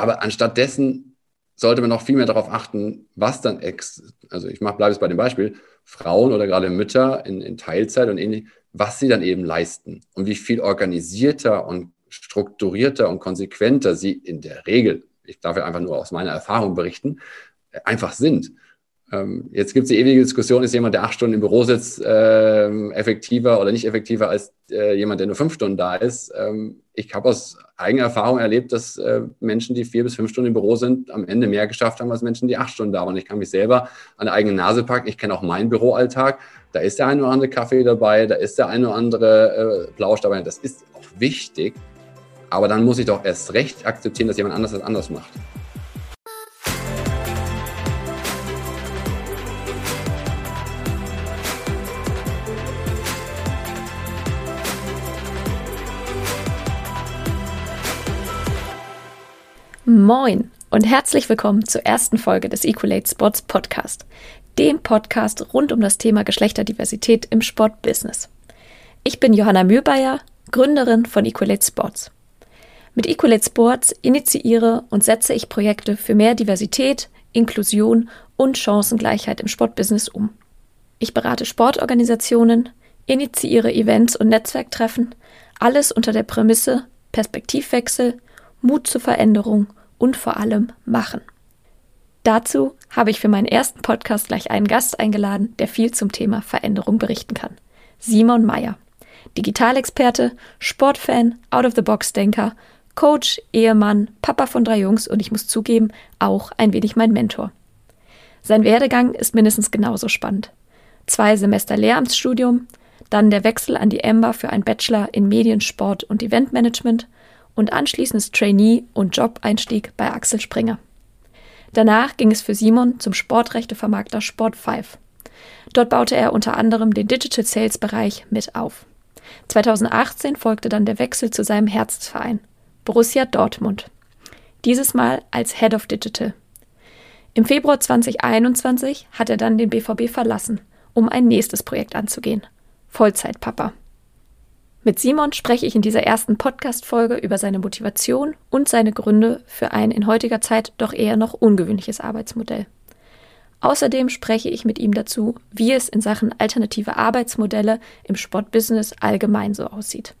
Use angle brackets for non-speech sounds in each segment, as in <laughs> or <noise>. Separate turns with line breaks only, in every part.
Aber anstatt dessen sollte man noch viel mehr darauf achten, was dann ex, also ich bleibe jetzt bei dem Beispiel, Frauen oder gerade Mütter in, in Teilzeit und ähnlich, was sie dann eben leisten und wie viel organisierter und strukturierter und konsequenter sie in der Regel, ich darf ja einfach nur aus meiner Erfahrung berichten, einfach sind. Ähm, jetzt gibt es die ewige Diskussion, ist jemand, der acht Stunden im Büro sitzt, ähm, effektiver oder nicht effektiver als äh, jemand, der nur fünf Stunden da ist. Ähm, ich habe aus eigener Erfahrung erlebt, dass äh, Menschen, die vier bis fünf Stunden im Büro sind, am Ende mehr geschafft haben als Menschen, die acht Stunden da waren. Ich kann mich selber an der eigenen Nase packen. Ich kenne auch meinen Büroalltag. Da ist der ein oder andere Kaffee dabei, da ist der ein oder andere äh, Plausch dabei. Das ist auch wichtig. Aber dann muss ich doch erst recht akzeptieren, dass jemand anders das anders macht.
Moin und herzlich willkommen zur ersten Folge des Equalate Sports Podcast, dem Podcast rund um das Thema Geschlechterdiversität im Sportbusiness. Ich bin Johanna Mühlbayer, Gründerin von Equalate Sports. Mit Equalate Sports initiiere und setze ich Projekte für mehr Diversität, Inklusion und Chancengleichheit im Sportbusiness um. Ich berate Sportorganisationen, initiiere Events und Netzwerktreffen, alles unter der Prämisse Perspektivwechsel, Mut zur Veränderung und vor allem machen. Dazu habe ich für meinen ersten Podcast gleich einen Gast eingeladen, der viel zum Thema Veränderung berichten kann. Simon Meyer. Digitalexperte, Sportfan, Out-of-the-Box-Denker, Coach, Ehemann, Papa von drei Jungs und ich muss zugeben, auch ein wenig mein Mentor. Sein Werdegang ist mindestens genauso spannend. Zwei Semester Lehramtsstudium, dann der Wechsel an die EMBA für einen Bachelor in Mediensport und Eventmanagement und anschließendes Trainee- und Job-Einstieg bei Axel Springer. Danach ging es für Simon zum Sportrechtevermarkter Sport5. Dort baute er unter anderem den Digital Sales Bereich mit auf. 2018 folgte dann der Wechsel zu seinem Herzensverein, Borussia Dortmund. Dieses Mal als Head of Digital. Im Februar 2021 hat er dann den BVB verlassen, um ein nächstes Projekt anzugehen. Vollzeitpapa. Mit Simon spreche ich in dieser ersten Podcast-Folge über seine Motivation und seine Gründe für ein in heutiger Zeit doch eher noch ungewöhnliches Arbeitsmodell. Außerdem spreche ich mit ihm dazu, wie es in Sachen alternative Arbeitsmodelle im Sportbusiness allgemein so aussieht.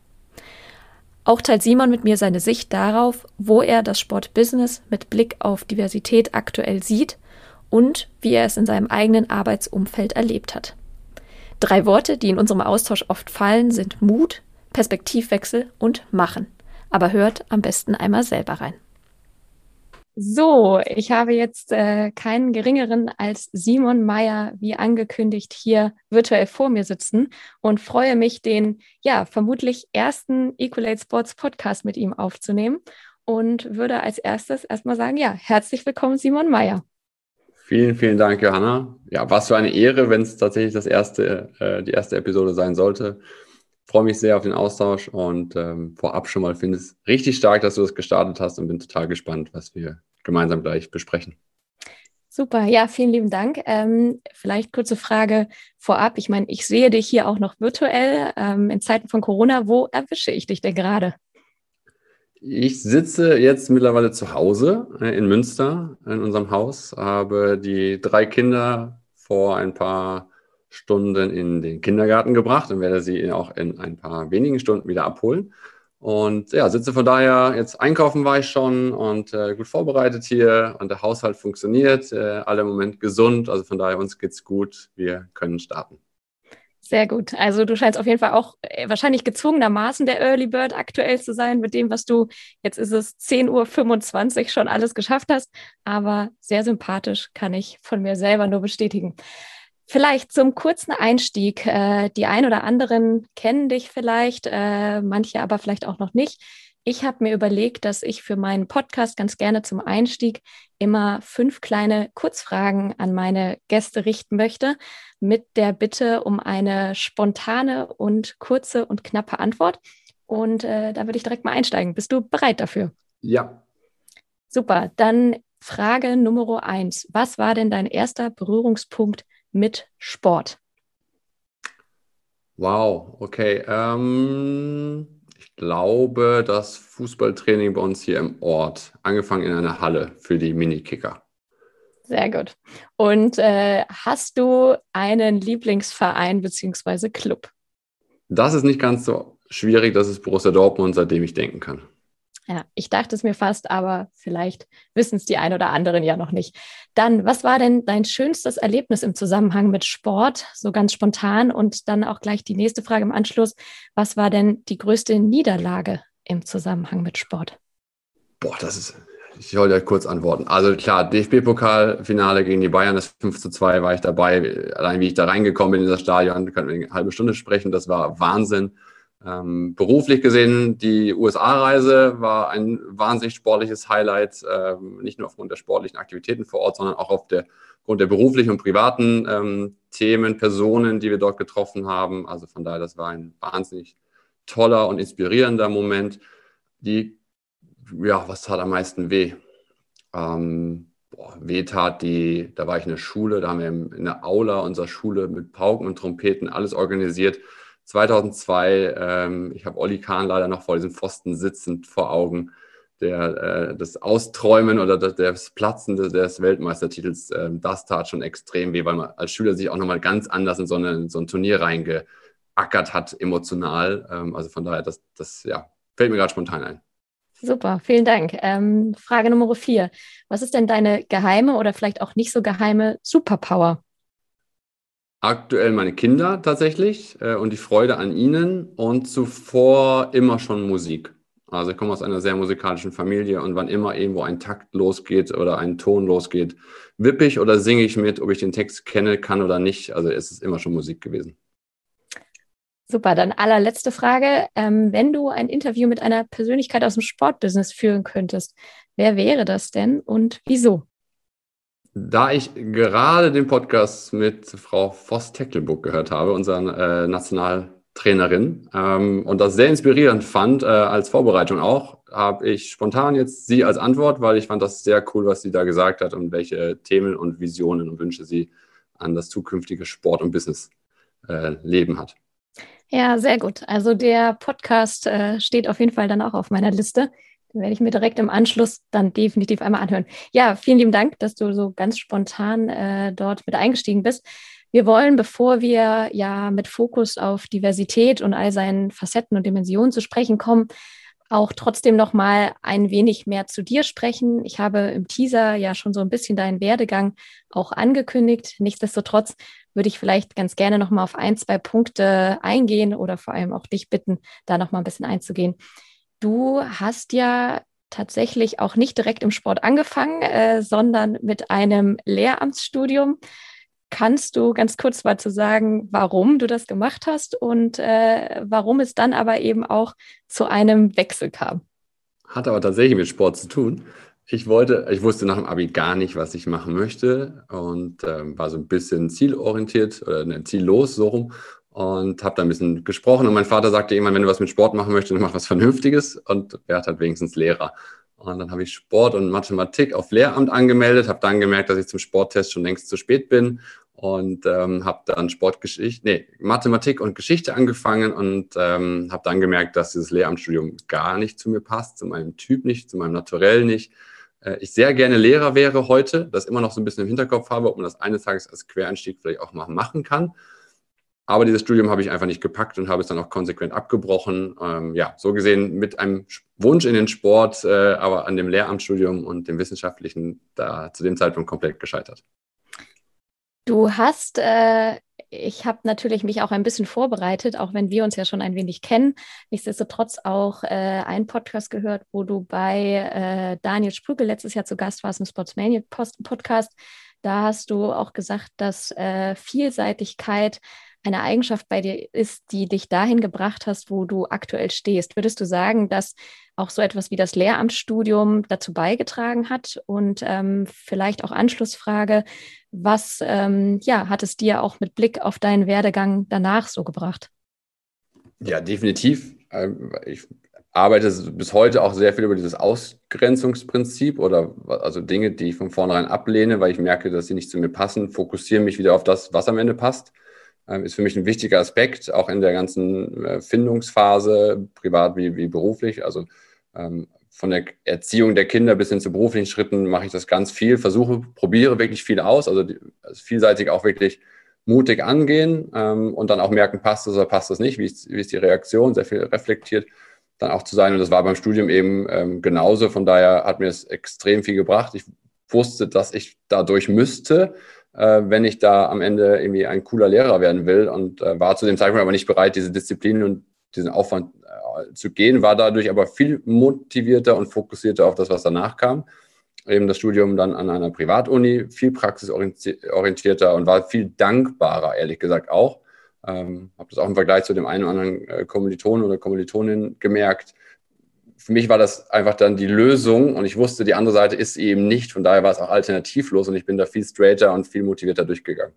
Auch teilt Simon mit mir seine Sicht darauf, wo er das Sportbusiness mit Blick auf Diversität aktuell sieht und wie er es in seinem eigenen Arbeitsumfeld erlebt hat. Drei Worte, die in unserem Austausch oft fallen, sind Mut, Perspektivwechsel und machen. Aber hört am besten einmal selber rein. So, ich habe jetzt äh, keinen geringeren als Simon Meyer, wie angekündigt, hier virtuell vor mir sitzen und freue mich, den ja vermutlich ersten Equalate Sports Podcast mit ihm aufzunehmen und würde als erstes erstmal sagen, ja, herzlich willkommen, Simon Meyer.
Vielen, vielen Dank, Johanna. Ja, was für eine Ehre, wenn es tatsächlich das erste, äh, die erste Episode sein sollte freue mich sehr auf den Austausch und ähm, vorab schon mal finde es richtig stark, dass du das gestartet hast und bin total gespannt, was wir gemeinsam gleich besprechen.
Super, ja, vielen lieben Dank. Ähm, vielleicht kurze Frage vorab. Ich meine, ich sehe dich hier auch noch virtuell ähm, in Zeiten von Corona. Wo erwische ich dich denn gerade?
Ich sitze jetzt mittlerweile zu Hause äh, in Münster in unserem Haus, habe die drei Kinder vor ein paar Stunden in den Kindergarten gebracht und werde sie auch in ein paar wenigen Stunden wieder abholen. Und ja, sitze von daher jetzt einkaufen war ich schon und äh, gut vorbereitet hier und der Haushalt funktioniert, äh, alle im Moment gesund, also von daher uns geht's gut, wir können starten.
Sehr gut. Also du scheinst auf jeden Fall auch äh, wahrscheinlich gezwungenermaßen der Early Bird aktuell zu sein mit dem, was du, jetzt ist es 10.25 Uhr schon alles geschafft hast, aber sehr sympathisch kann ich von mir selber nur bestätigen. Vielleicht zum kurzen Einstieg. Äh, die ein oder anderen kennen dich vielleicht, äh, manche aber vielleicht auch noch nicht. Ich habe mir überlegt, dass ich für meinen Podcast ganz gerne zum Einstieg immer fünf kleine Kurzfragen an meine Gäste richten möchte, mit der Bitte um eine spontane und kurze und knappe Antwort. Und äh, da würde ich direkt mal einsteigen. Bist du bereit dafür?
Ja.
Super. Dann Frage Nummer eins. Was war denn dein erster Berührungspunkt mit Sport?
Wow, okay. Ähm, ich glaube, das Fußballtraining bei uns hier im Ort, angefangen in einer Halle für die Minikicker.
Sehr gut. Und äh, hast du einen Lieblingsverein bzw. Club?
Das ist nicht ganz so schwierig. Das ist Borussia Dortmund, seitdem ich denken kann.
Ja, ich dachte es mir fast, aber vielleicht wissen es die ein oder anderen ja noch nicht. Dann, was war denn dein schönstes Erlebnis im Zusammenhang mit Sport, so ganz spontan? Und dann auch gleich die nächste Frage im Anschluss. Was war denn die größte Niederlage im Zusammenhang mit Sport?
Boah, das ist ich wollte ja kurz antworten. Also klar, DFB-Pokalfinale gegen die Bayern, das 5 zu 2 war ich dabei. Allein wie ich da reingekommen bin in das Stadion, können wir eine halbe Stunde sprechen. Das war Wahnsinn. Ähm, beruflich gesehen, die USA-Reise war ein wahnsinnig sportliches Highlight, ähm, nicht nur aufgrund der sportlichen Aktivitäten vor Ort, sondern auch aufgrund der, der beruflichen und privaten ähm, Themen, Personen, die wir dort getroffen haben. Also von daher, das war ein wahnsinnig toller und inspirierender Moment. Die ja, was tat am meisten weh? Ähm, boah, weh tat die, da war ich in der Schule, da haben wir in der Aula unserer Schule mit Pauken und Trompeten alles organisiert. 2002, ähm, ich habe Olli Kahn leider noch vor diesem Pfosten sitzend vor Augen, der, äh, das Austräumen oder das, das Platzen des, des Weltmeistertitels, äh, das tat schon extrem weh, weil man als Schüler sich auch nochmal ganz anders in so, eine, in so ein Turnier reingeackert hat, emotional. Ähm, also von daher, das, das ja, fällt mir gerade spontan ein.
Super, vielen Dank. Ähm, Frage Nummer vier. Was ist denn deine geheime oder vielleicht auch nicht so geheime Superpower?
Aktuell meine Kinder tatsächlich äh, und die Freude an ihnen und zuvor immer schon Musik. Also ich komme aus einer sehr musikalischen Familie und wann immer irgendwo ein Takt losgeht oder ein Ton losgeht, wippe ich oder singe ich mit, ob ich den Text kenne, kann oder nicht. Also es ist immer schon Musik gewesen.
Super, dann allerletzte Frage. Ähm, wenn du ein Interview mit einer Persönlichkeit aus dem Sportbusiness führen könntest, wer wäre das denn und wieso?
Da ich gerade den Podcast mit Frau Voss-Tecklenburg gehört habe, unserer äh, Nationaltrainerin, ähm, und das sehr inspirierend fand, äh, als Vorbereitung auch, habe ich spontan jetzt sie als Antwort, weil ich fand das sehr cool, was sie da gesagt hat und welche Themen und Visionen und Wünsche sie an das zukünftige Sport- und Businessleben äh, hat.
Ja, sehr gut. Also der Podcast äh, steht auf jeden Fall dann auch auf meiner Liste. Den werde ich mir direkt im Anschluss dann definitiv einmal anhören. Ja, vielen lieben Dank, dass du so ganz spontan äh, dort mit eingestiegen bist. Wir wollen, bevor wir ja mit Fokus auf Diversität und all seinen Facetten und Dimensionen zu sprechen kommen, auch trotzdem noch mal ein wenig mehr zu dir sprechen. Ich habe im Teaser ja schon so ein bisschen deinen Werdegang auch angekündigt. Nichtsdestotrotz würde ich vielleicht ganz gerne noch mal auf ein, zwei Punkte eingehen oder vor allem auch dich bitten, da noch mal ein bisschen einzugehen. Du hast ja tatsächlich auch nicht direkt im Sport angefangen, äh, sondern mit einem Lehramtsstudium. Kannst du ganz kurz mal zu sagen, warum du das gemacht hast und äh, warum es dann aber eben auch zu einem Wechsel kam?
Hat aber tatsächlich mit Sport zu tun. Ich wollte, ich wusste nach dem Abi gar nicht, was ich machen möchte und ähm, war so ein bisschen zielorientiert oder ne, ziellos so rum und habe da ein bisschen gesprochen und mein Vater sagte irgendwann, wenn du was mit Sport machen möchtest, dann mach was Vernünftiges und wer hat wenigstens Lehrer. Und dann habe ich Sport und Mathematik auf Lehramt angemeldet, habe dann gemerkt, dass ich zum Sporttest schon längst zu spät bin und ähm, habe dann Sportgeschichte, nee, Mathematik und Geschichte angefangen und ähm, habe dann gemerkt, dass dieses Lehramtsstudium gar nicht zu mir passt, zu meinem Typ nicht, zu meinem Naturell nicht. Äh, ich sehr gerne Lehrer wäre heute, das immer noch so ein bisschen im Hinterkopf habe, ob man das eines Tages als Quereinstieg vielleicht auch mal machen kann. Aber dieses Studium habe ich einfach nicht gepackt und habe es dann auch konsequent abgebrochen. Ähm, ja, so gesehen mit einem Wunsch in den Sport, äh, aber an dem Lehramtsstudium und dem wissenschaftlichen da zu dem Zeitpunkt komplett gescheitert.
Du hast, äh, ich habe natürlich mich auch ein bisschen vorbereitet, auch wenn wir uns ja schon ein wenig kennen. Nichtsdestotrotz auch äh, einen Podcast gehört, wo du bei äh, Daniel Sprügel letztes Jahr zu Gast warst im Sportsmania Podcast. Da hast du auch gesagt, dass äh, Vielseitigkeit eine Eigenschaft bei dir ist, die dich dahin gebracht hast, wo du aktuell stehst. Würdest du sagen, dass auch so etwas wie das Lehramtsstudium dazu beigetragen hat? Und ähm, vielleicht auch Anschlussfrage, was ähm, ja, hat es dir auch mit Blick auf deinen Werdegang danach so gebracht?
Ja, definitiv. Ähm, ich arbeite bis heute auch sehr viel über dieses Ausgrenzungsprinzip oder also Dinge, die ich von vornherein ablehne, weil ich merke, dass sie nicht zu mir passen, fokussiere mich wieder auf das, was am Ende passt ist für mich ein wichtiger Aspekt, auch in der ganzen äh, Findungsphase, privat wie, wie beruflich. Also ähm, von der Erziehung der Kinder bis hin zu beruflichen Schritten mache ich das ganz viel, versuche, probiere wirklich viel aus, also, die, also vielseitig auch wirklich mutig angehen ähm, und dann auch merken, passt es oder passt es nicht, wie ist, wie ist die Reaktion, sehr viel reflektiert dann auch zu sein. Und das war beim Studium eben ähm, genauso. Von daher hat mir es extrem viel gebracht. Ich wusste, dass ich dadurch müsste, äh, wenn ich da am Ende irgendwie ein cooler Lehrer werden will und äh, war zu dem Zeitpunkt aber nicht bereit, diese Disziplin und diesen Aufwand äh, zu gehen, war dadurch aber viel motivierter und fokussierter auf das, was danach kam. Eben das Studium dann an einer Privatuni, viel praxisorientierter und war viel dankbarer, ehrlich gesagt auch. Ähm, habe das auch im Vergleich zu dem einen oder anderen äh, Kommilitonen oder Kommilitonin gemerkt. Für mich war das einfach dann die Lösung und ich wusste, die andere Seite ist eben nicht. Von daher war es auch alternativlos und ich bin da viel straighter und viel motivierter durchgegangen.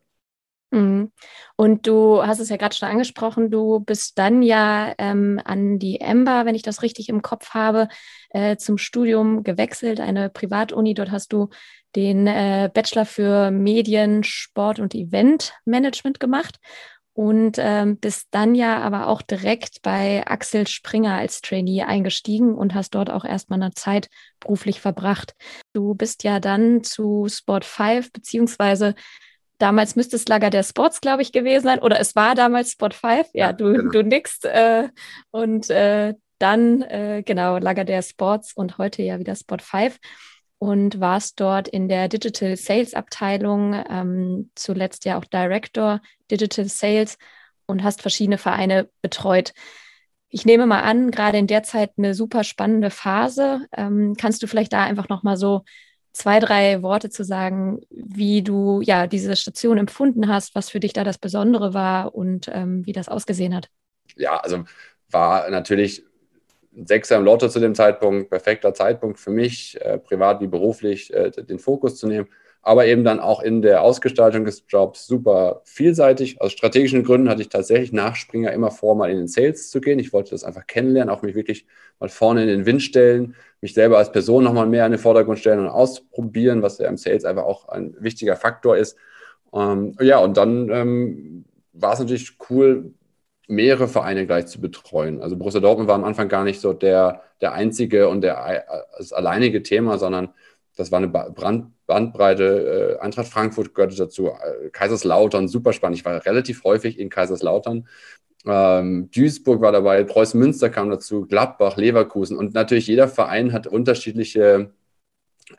Mhm. Und du hast es ja gerade schon angesprochen, du bist dann ja ähm, an die EMBA, wenn ich das richtig im Kopf habe, äh, zum Studium gewechselt, eine Privatuni. Dort hast du den äh, Bachelor für Medien, Sport und Eventmanagement gemacht und ähm, bist dann ja aber auch direkt bei Axel Springer als Trainee eingestiegen und hast dort auch erstmal eine Zeit beruflich verbracht. Du bist ja dann zu Sport 5 beziehungsweise damals müsste es Lager der Sports, glaube ich, gewesen sein. Oder es war damals Sport 5. Ja, ja du, genau. du nix. Äh, und äh, dann, äh, genau, Lager der Sports und heute ja wieder Sport 5 und warst dort in der Digital Sales Abteilung, ähm, zuletzt ja auch Director Digital Sales und hast verschiedene Vereine betreut. Ich nehme mal an, gerade in der Zeit eine super spannende Phase. Ähm, kannst du vielleicht da einfach noch mal so zwei, drei Worte zu sagen, wie du ja diese Station empfunden hast, was für dich da das Besondere war und ähm, wie das ausgesehen hat?
Ja, also war natürlich Sechser im Lotto zu dem Zeitpunkt, perfekter Zeitpunkt für mich, äh, privat wie beruflich, äh, den Fokus zu nehmen. Aber eben dann auch in der Ausgestaltung des Jobs super vielseitig. Aus strategischen Gründen hatte ich tatsächlich nach Springer immer vor, mal in den Sales zu gehen. Ich wollte das einfach kennenlernen, auch mich wirklich mal vorne in den Wind stellen, mich selber als Person nochmal mehr in den Vordergrund stellen und ausprobieren, was ja im Sales einfach auch ein wichtiger Faktor ist. Ähm, ja, und dann ähm, war es natürlich cool, mehrere Vereine gleich zu betreuen. Also Borussia Dortmund war am Anfang gar nicht so der, der einzige und der, das alleinige Thema, sondern das war eine Brand, Bandbreite. Äh, Eintracht Frankfurt gehörte dazu, äh, Kaiserslautern, super spannend. Ich war relativ häufig in Kaiserslautern. Ähm, Duisburg war dabei, Preußen Münster kam dazu, Gladbach, Leverkusen und natürlich jeder Verein hat unterschiedliche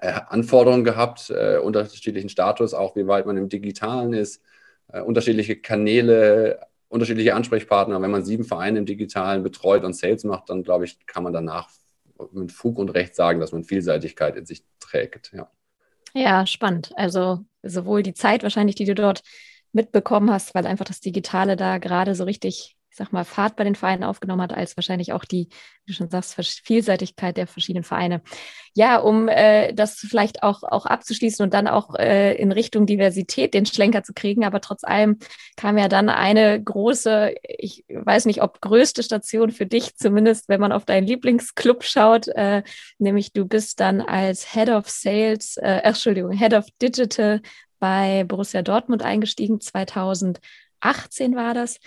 äh, Anforderungen gehabt, äh, unterschiedlichen Status, auch wie weit man im Digitalen ist, äh, unterschiedliche Kanäle, unterschiedliche Ansprechpartner. Wenn man sieben Vereine im Digitalen betreut und Sales macht, dann glaube ich, kann man danach mit Fug und Recht sagen, dass man Vielseitigkeit in sich trägt. Ja,
ja spannend. Also sowohl die Zeit wahrscheinlich, die du dort mitbekommen hast, weil einfach das Digitale da gerade so richtig ich sag mal, Fahrt bei den Vereinen aufgenommen hat, als wahrscheinlich auch die, wie du schon sagst, Vielseitigkeit der verschiedenen Vereine. Ja, um äh, das vielleicht auch, auch abzuschließen und dann auch äh, in Richtung Diversität den Schlenker zu kriegen, aber trotz allem kam ja dann eine große, ich weiß nicht, ob größte Station für dich, zumindest wenn man auf deinen Lieblingsclub schaut, äh, nämlich du bist dann als Head of Sales, äh, Entschuldigung, Head of Digital bei Borussia Dortmund eingestiegen, 2018 war das.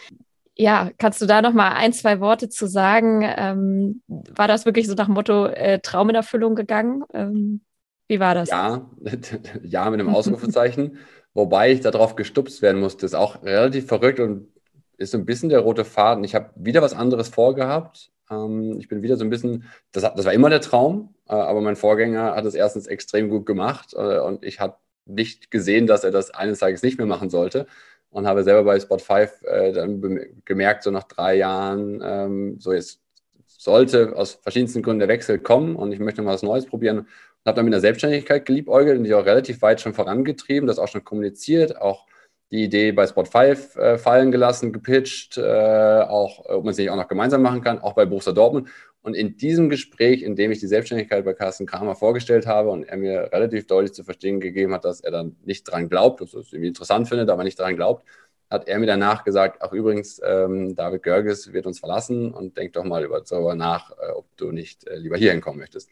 Ja, kannst du da noch mal ein, zwei Worte zu sagen? Ähm, war das wirklich so nach dem Motto äh, Traum in Erfüllung gegangen? Ähm, wie war das?
Ja, <laughs> ja mit einem Ausrufezeichen. Wobei ich darauf gestupst werden musste. Ist auch relativ verrückt und ist so ein bisschen der rote Faden. Ich habe wieder was anderes vorgehabt. Ähm, ich bin wieder so ein bisschen, das, das war immer der Traum, äh, aber mein Vorgänger hat es erstens extrem gut gemacht äh, und ich habe nicht gesehen, dass er das eines Tages nicht mehr machen sollte und habe selber bei Spot 5 äh, dann gemerkt, so nach drei Jahren, ähm, so jetzt sollte aus verschiedensten Gründen der Wechsel kommen und ich möchte mal was Neues probieren. Und habe dann mit der Selbstständigkeit geliebäugelt und die auch relativ weit schon vorangetrieben, das auch schon kommuniziert, auch die Idee bei Spot 5 äh, fallen gelassen, gepitcht, äh, auch ob man es nicht auch noch gemeinsam machen kann, auch bei Borussia Dortmund. Und in diesem Gespräch, in dem ich die Selbstständigkeit bei Carsten Kramer vorgestellt habe und er mir relativ deutlich zu verstehen gegeben hat, dass er dann nicht dran glaubt, dass er es irgendwie interessant findet, aber nicht dran glaubt, hat er mir danach gesagt, ach übrigens, ähm, David Görges wird uns verlassen und denk doch mal über darüber nach, äh, ob du nicht äh, lieber hier hinkommen möchtest.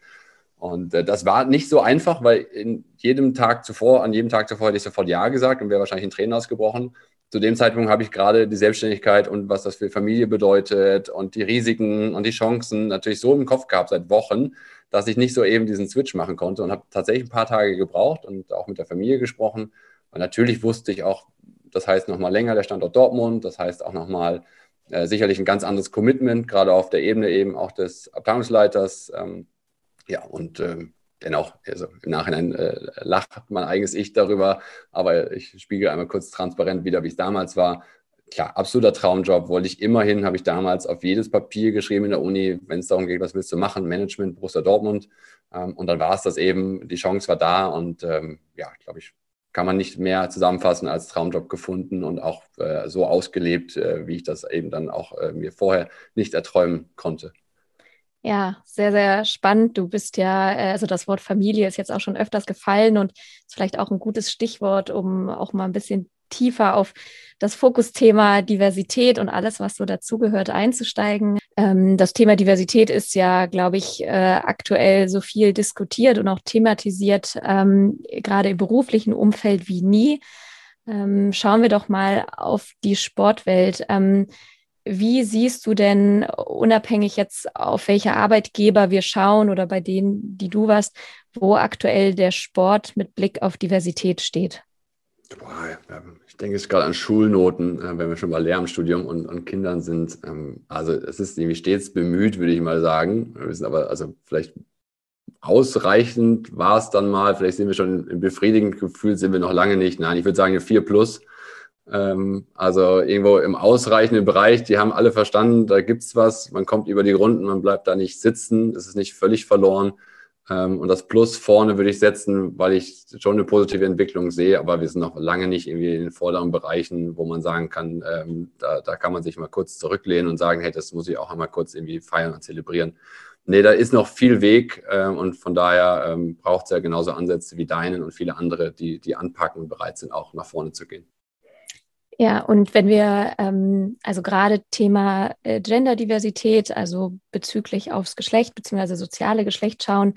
Und äh, das war nicht so einfach, weil in jedem Tag zuvor, an jedem Tag zuvor hätte ich sofort Ja gesagt und wäre wahrscheinlich in Tränen ausgebrochen. Zu dem Zeitpunkt habe ich gerade die Selbstständigkeit und was das für Familie bedeutet und die Risiken und die Chancen natürlich so im Kopf gehabt seit Wochen, dass ich nicht so eben diesen Switch machen konnte und habe tatsächlich ein paar Tage gebraucht und auch mit der Familie gesprochen. Und natürlich wusste ich auch, das heißt nochmal länger der Standort Dortmund, das heißt auch nochmal äh, sicherlich ein ganz anderes Commitment, gerade auf der Ebene eben auch des Abteilungsleiters. Ähm, ja, und ähm, dennoch, also im Nachhinein äh, lacht mein eigenes Ich darüber, aber ich spiegel einmal kurz transparent wieder, wie es damals war. Klar, absoluter Traumjob, wollte ich immerhin, habe ich damals auf jedes Papier geschrieben in der Uni, wenn es darum geht, was willst du machen, Management, Borussia Dortmund. Ähm, und dann war es das eben, die Chance war da und ähm, ja, glaube ich, kann man nicht mehr zusammenfassen als Traumjob gefunden und auch äh, so ausgelebt, äh, wie ich das eben dann auch äh, mir vorher nicht erträumen konnte.
Ja, sehr, sehr spannend. Du bist ja, äh, also das Wort Familie ist jetzt auch schon öfters gefallen und ist vielleicht auch ein gutes Stichwort, um auch mal ein bisschen tiefer auf das Fokusthema Diversität und alles, was so dazugehört, einzusteigen. Ähm, das Thema Diversität ist ja, glaube ich, äh, aktuell so viel diskutiert und auch thematisiert, ähm, gerade im beruflichen Umfeld wie nie. Ähm, schauen wir doch mal auf die Sportwelt. Ähm, wie siehst du denn, unabhängig jetzt auf welche Arbeitgeber wir schauen oder bei denen, die du warst, wo aktuell der Sport mit Blick auf Diversität steht?
Boah, ich denke jetzt gerade an Schulnoten, äh, wenn wir schon bei Lehramtsstudium und, und Kindern sind. Ähm, also es ist irgendwie stets bemüht, würde ich mal sagen. Wir sind aber also vielleicht ausreichend war es dann mal. Vielleicht sind wir schon im befriedigenden Gefühl, sind wir noch lange nicht. Nein, ich würde sagen, eine 4 plus ähm, also irgendwo im ausreichenden Bereich, die haben alle verstanden, da gibt's was, man kommt über die Runden, man bleibt da nicht sitzen, es ist nicht völlig verloren. Ähm, und das Plus vorne würde ich setzen, weil ich schon eine positive Entwicklung sehe, aber wir sind noch lange nicht irgendwie in den vorderen Bereichen, wo man sagen kann, ähm, da, da kann man sich mal kurz zurücklehnen und sagen, hey, das muss ich auch einmal kurz irgendwie feiern und zelebrieren. Nee, da ist noch viel Weg ähm, und von daher ähm, braucht es ja genauso Ansätze wie deinen und viele andere, die, die anpacken und bereit sind, auch nach vorne zu gehen.
Ja, und wenn wir ähm, also gerade Thema äh, Genderdiversität, also bezüglich aufs Geschlecht bzw. soziale Geschlecht schauen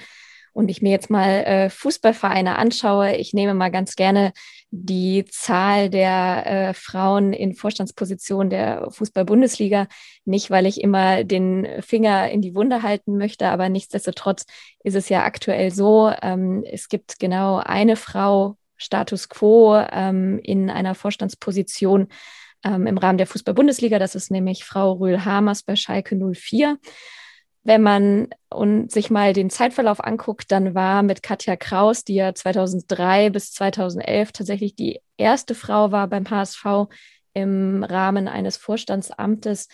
und ich mir jetzt mal äh, Fußballvereine anschaue, ich nehme mal ganz gerne die Zahl der äh, Frauen in Vorstandspositionen der Fußball-Bundesliga, nicht weil ich immer den Finger in die Wunde halten möchte, aber nichtsdestotrotz ist es ja aktuell so, ähm, es gibt genau eine Frau Status quo ähm, in einer Vorstandsposition ähm, im Rahmen der Fußball-Bundesliga. Das ist nämlich Frau Rühl-Hamers bei Schalke 04. Wenn man und sich mal den Zeitverlauf anguckt, dann war mit Katja Kraus, die ja 2003 bis 2011 tatsächlich die erste Frau war beim HSV im Rahmen eines Vorstandsamtes.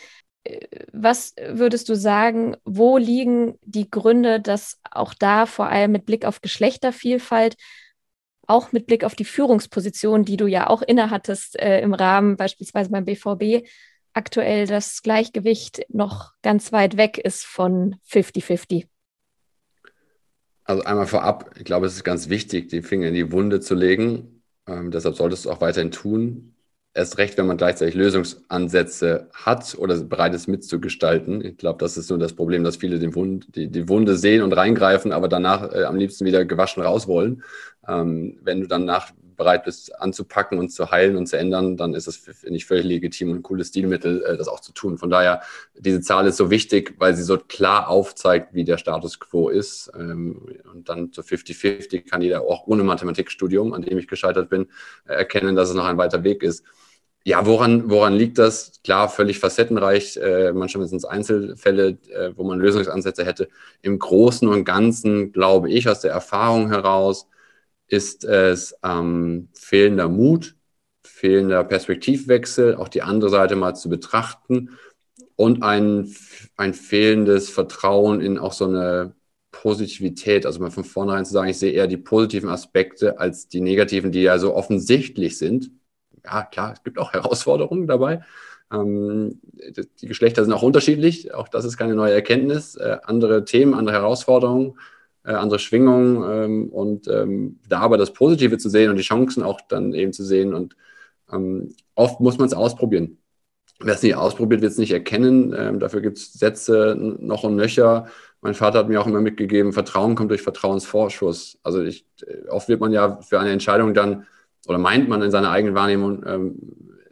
Was würdest du sagen, wo liegen die Gründe, dass auch da vor allem mit Blick auf Geschlechtervielfalt auch mit Blick auf die Führungsposition, die du ja auch innehattest äh, im Rahmen beispielsweise beim BVB, aktuell das Gleichgewicht noch ganz weit weg ist von 50-50?
Also einmal vorab, ich glaube, es ist ganz wichtig, die Finger in die Wunde zu legen. Ähm, deshalb solltest du auch weiterhin tun erst recht, wenn man gleichzeitig Lösungsansätze hat oder bereit ist mitzugestalten. Ich glaube, das ist nur das Problem, dass viele den Wund, die, die Wunde sehen und reingreifen, aber danach äh, am liebsten wieder gewaschen raus wollen. Ähm, wenn du danach bereit bist anzupacken und zu heilen und zu ändern, dann ist es nicht völlig legitim und ein cooles Stilmittel, äh, das auch zu tun. Von daher, diese Zahl ist so wichtig, weil sie so klar aufzeigt, wie der Status quo ist. Ähm, und dann zu 50-50 kann jeder auch ohne Mathematikstudium, an dem ich gescheitert bin, erkennen, dass es noch ein weiter Weg ist. Ja, woran, woran liegt das? Klar, völlig facettenreich. Äh, manchmal sind es Einzelfälle, äh, wo man Lösungsansätze hätte. Im Großen und Ganzen, glaube ich, aus der Erfahrung heraus, ist es ähm, fehlender Mut, fehlender Perspektivwechsel, auch die andere Seite mal zu betrachten und ein, ein fehlendes Vertrauen in auch so eine Positivität, also mal von vornherein zu sagen, ich sehe eher die positiven Aspekte als die negativen, die ja so offensichtlich sind ja, klar, es gibt auch Herausforderungen dabei. Ähm, die Geschlechter sind auch unterschiedlich, auch das ist keine neue Erkenntnis. Äh, andere Themen, andere Herausforderungen, äh, andere Schwingungen ähm, und ähm, da aber das Positive zu sehen und die Chancen auch dann eben zu sehen und ähm, oft muss man es ausprobieren. Wer es nicht ausprobiert, wird es nicht erkennen. Ähm, dafür gibt es Sätze noch und nöcher. Mein Vater hat mir auch immer mitgegeben, Vertrauen kommt durch Vertrauensvorschuss. Also ich, äh, oft wird man ja für eine Entscheidung dann oder meint man in seiner eigenen Wahrnehmung, ähm,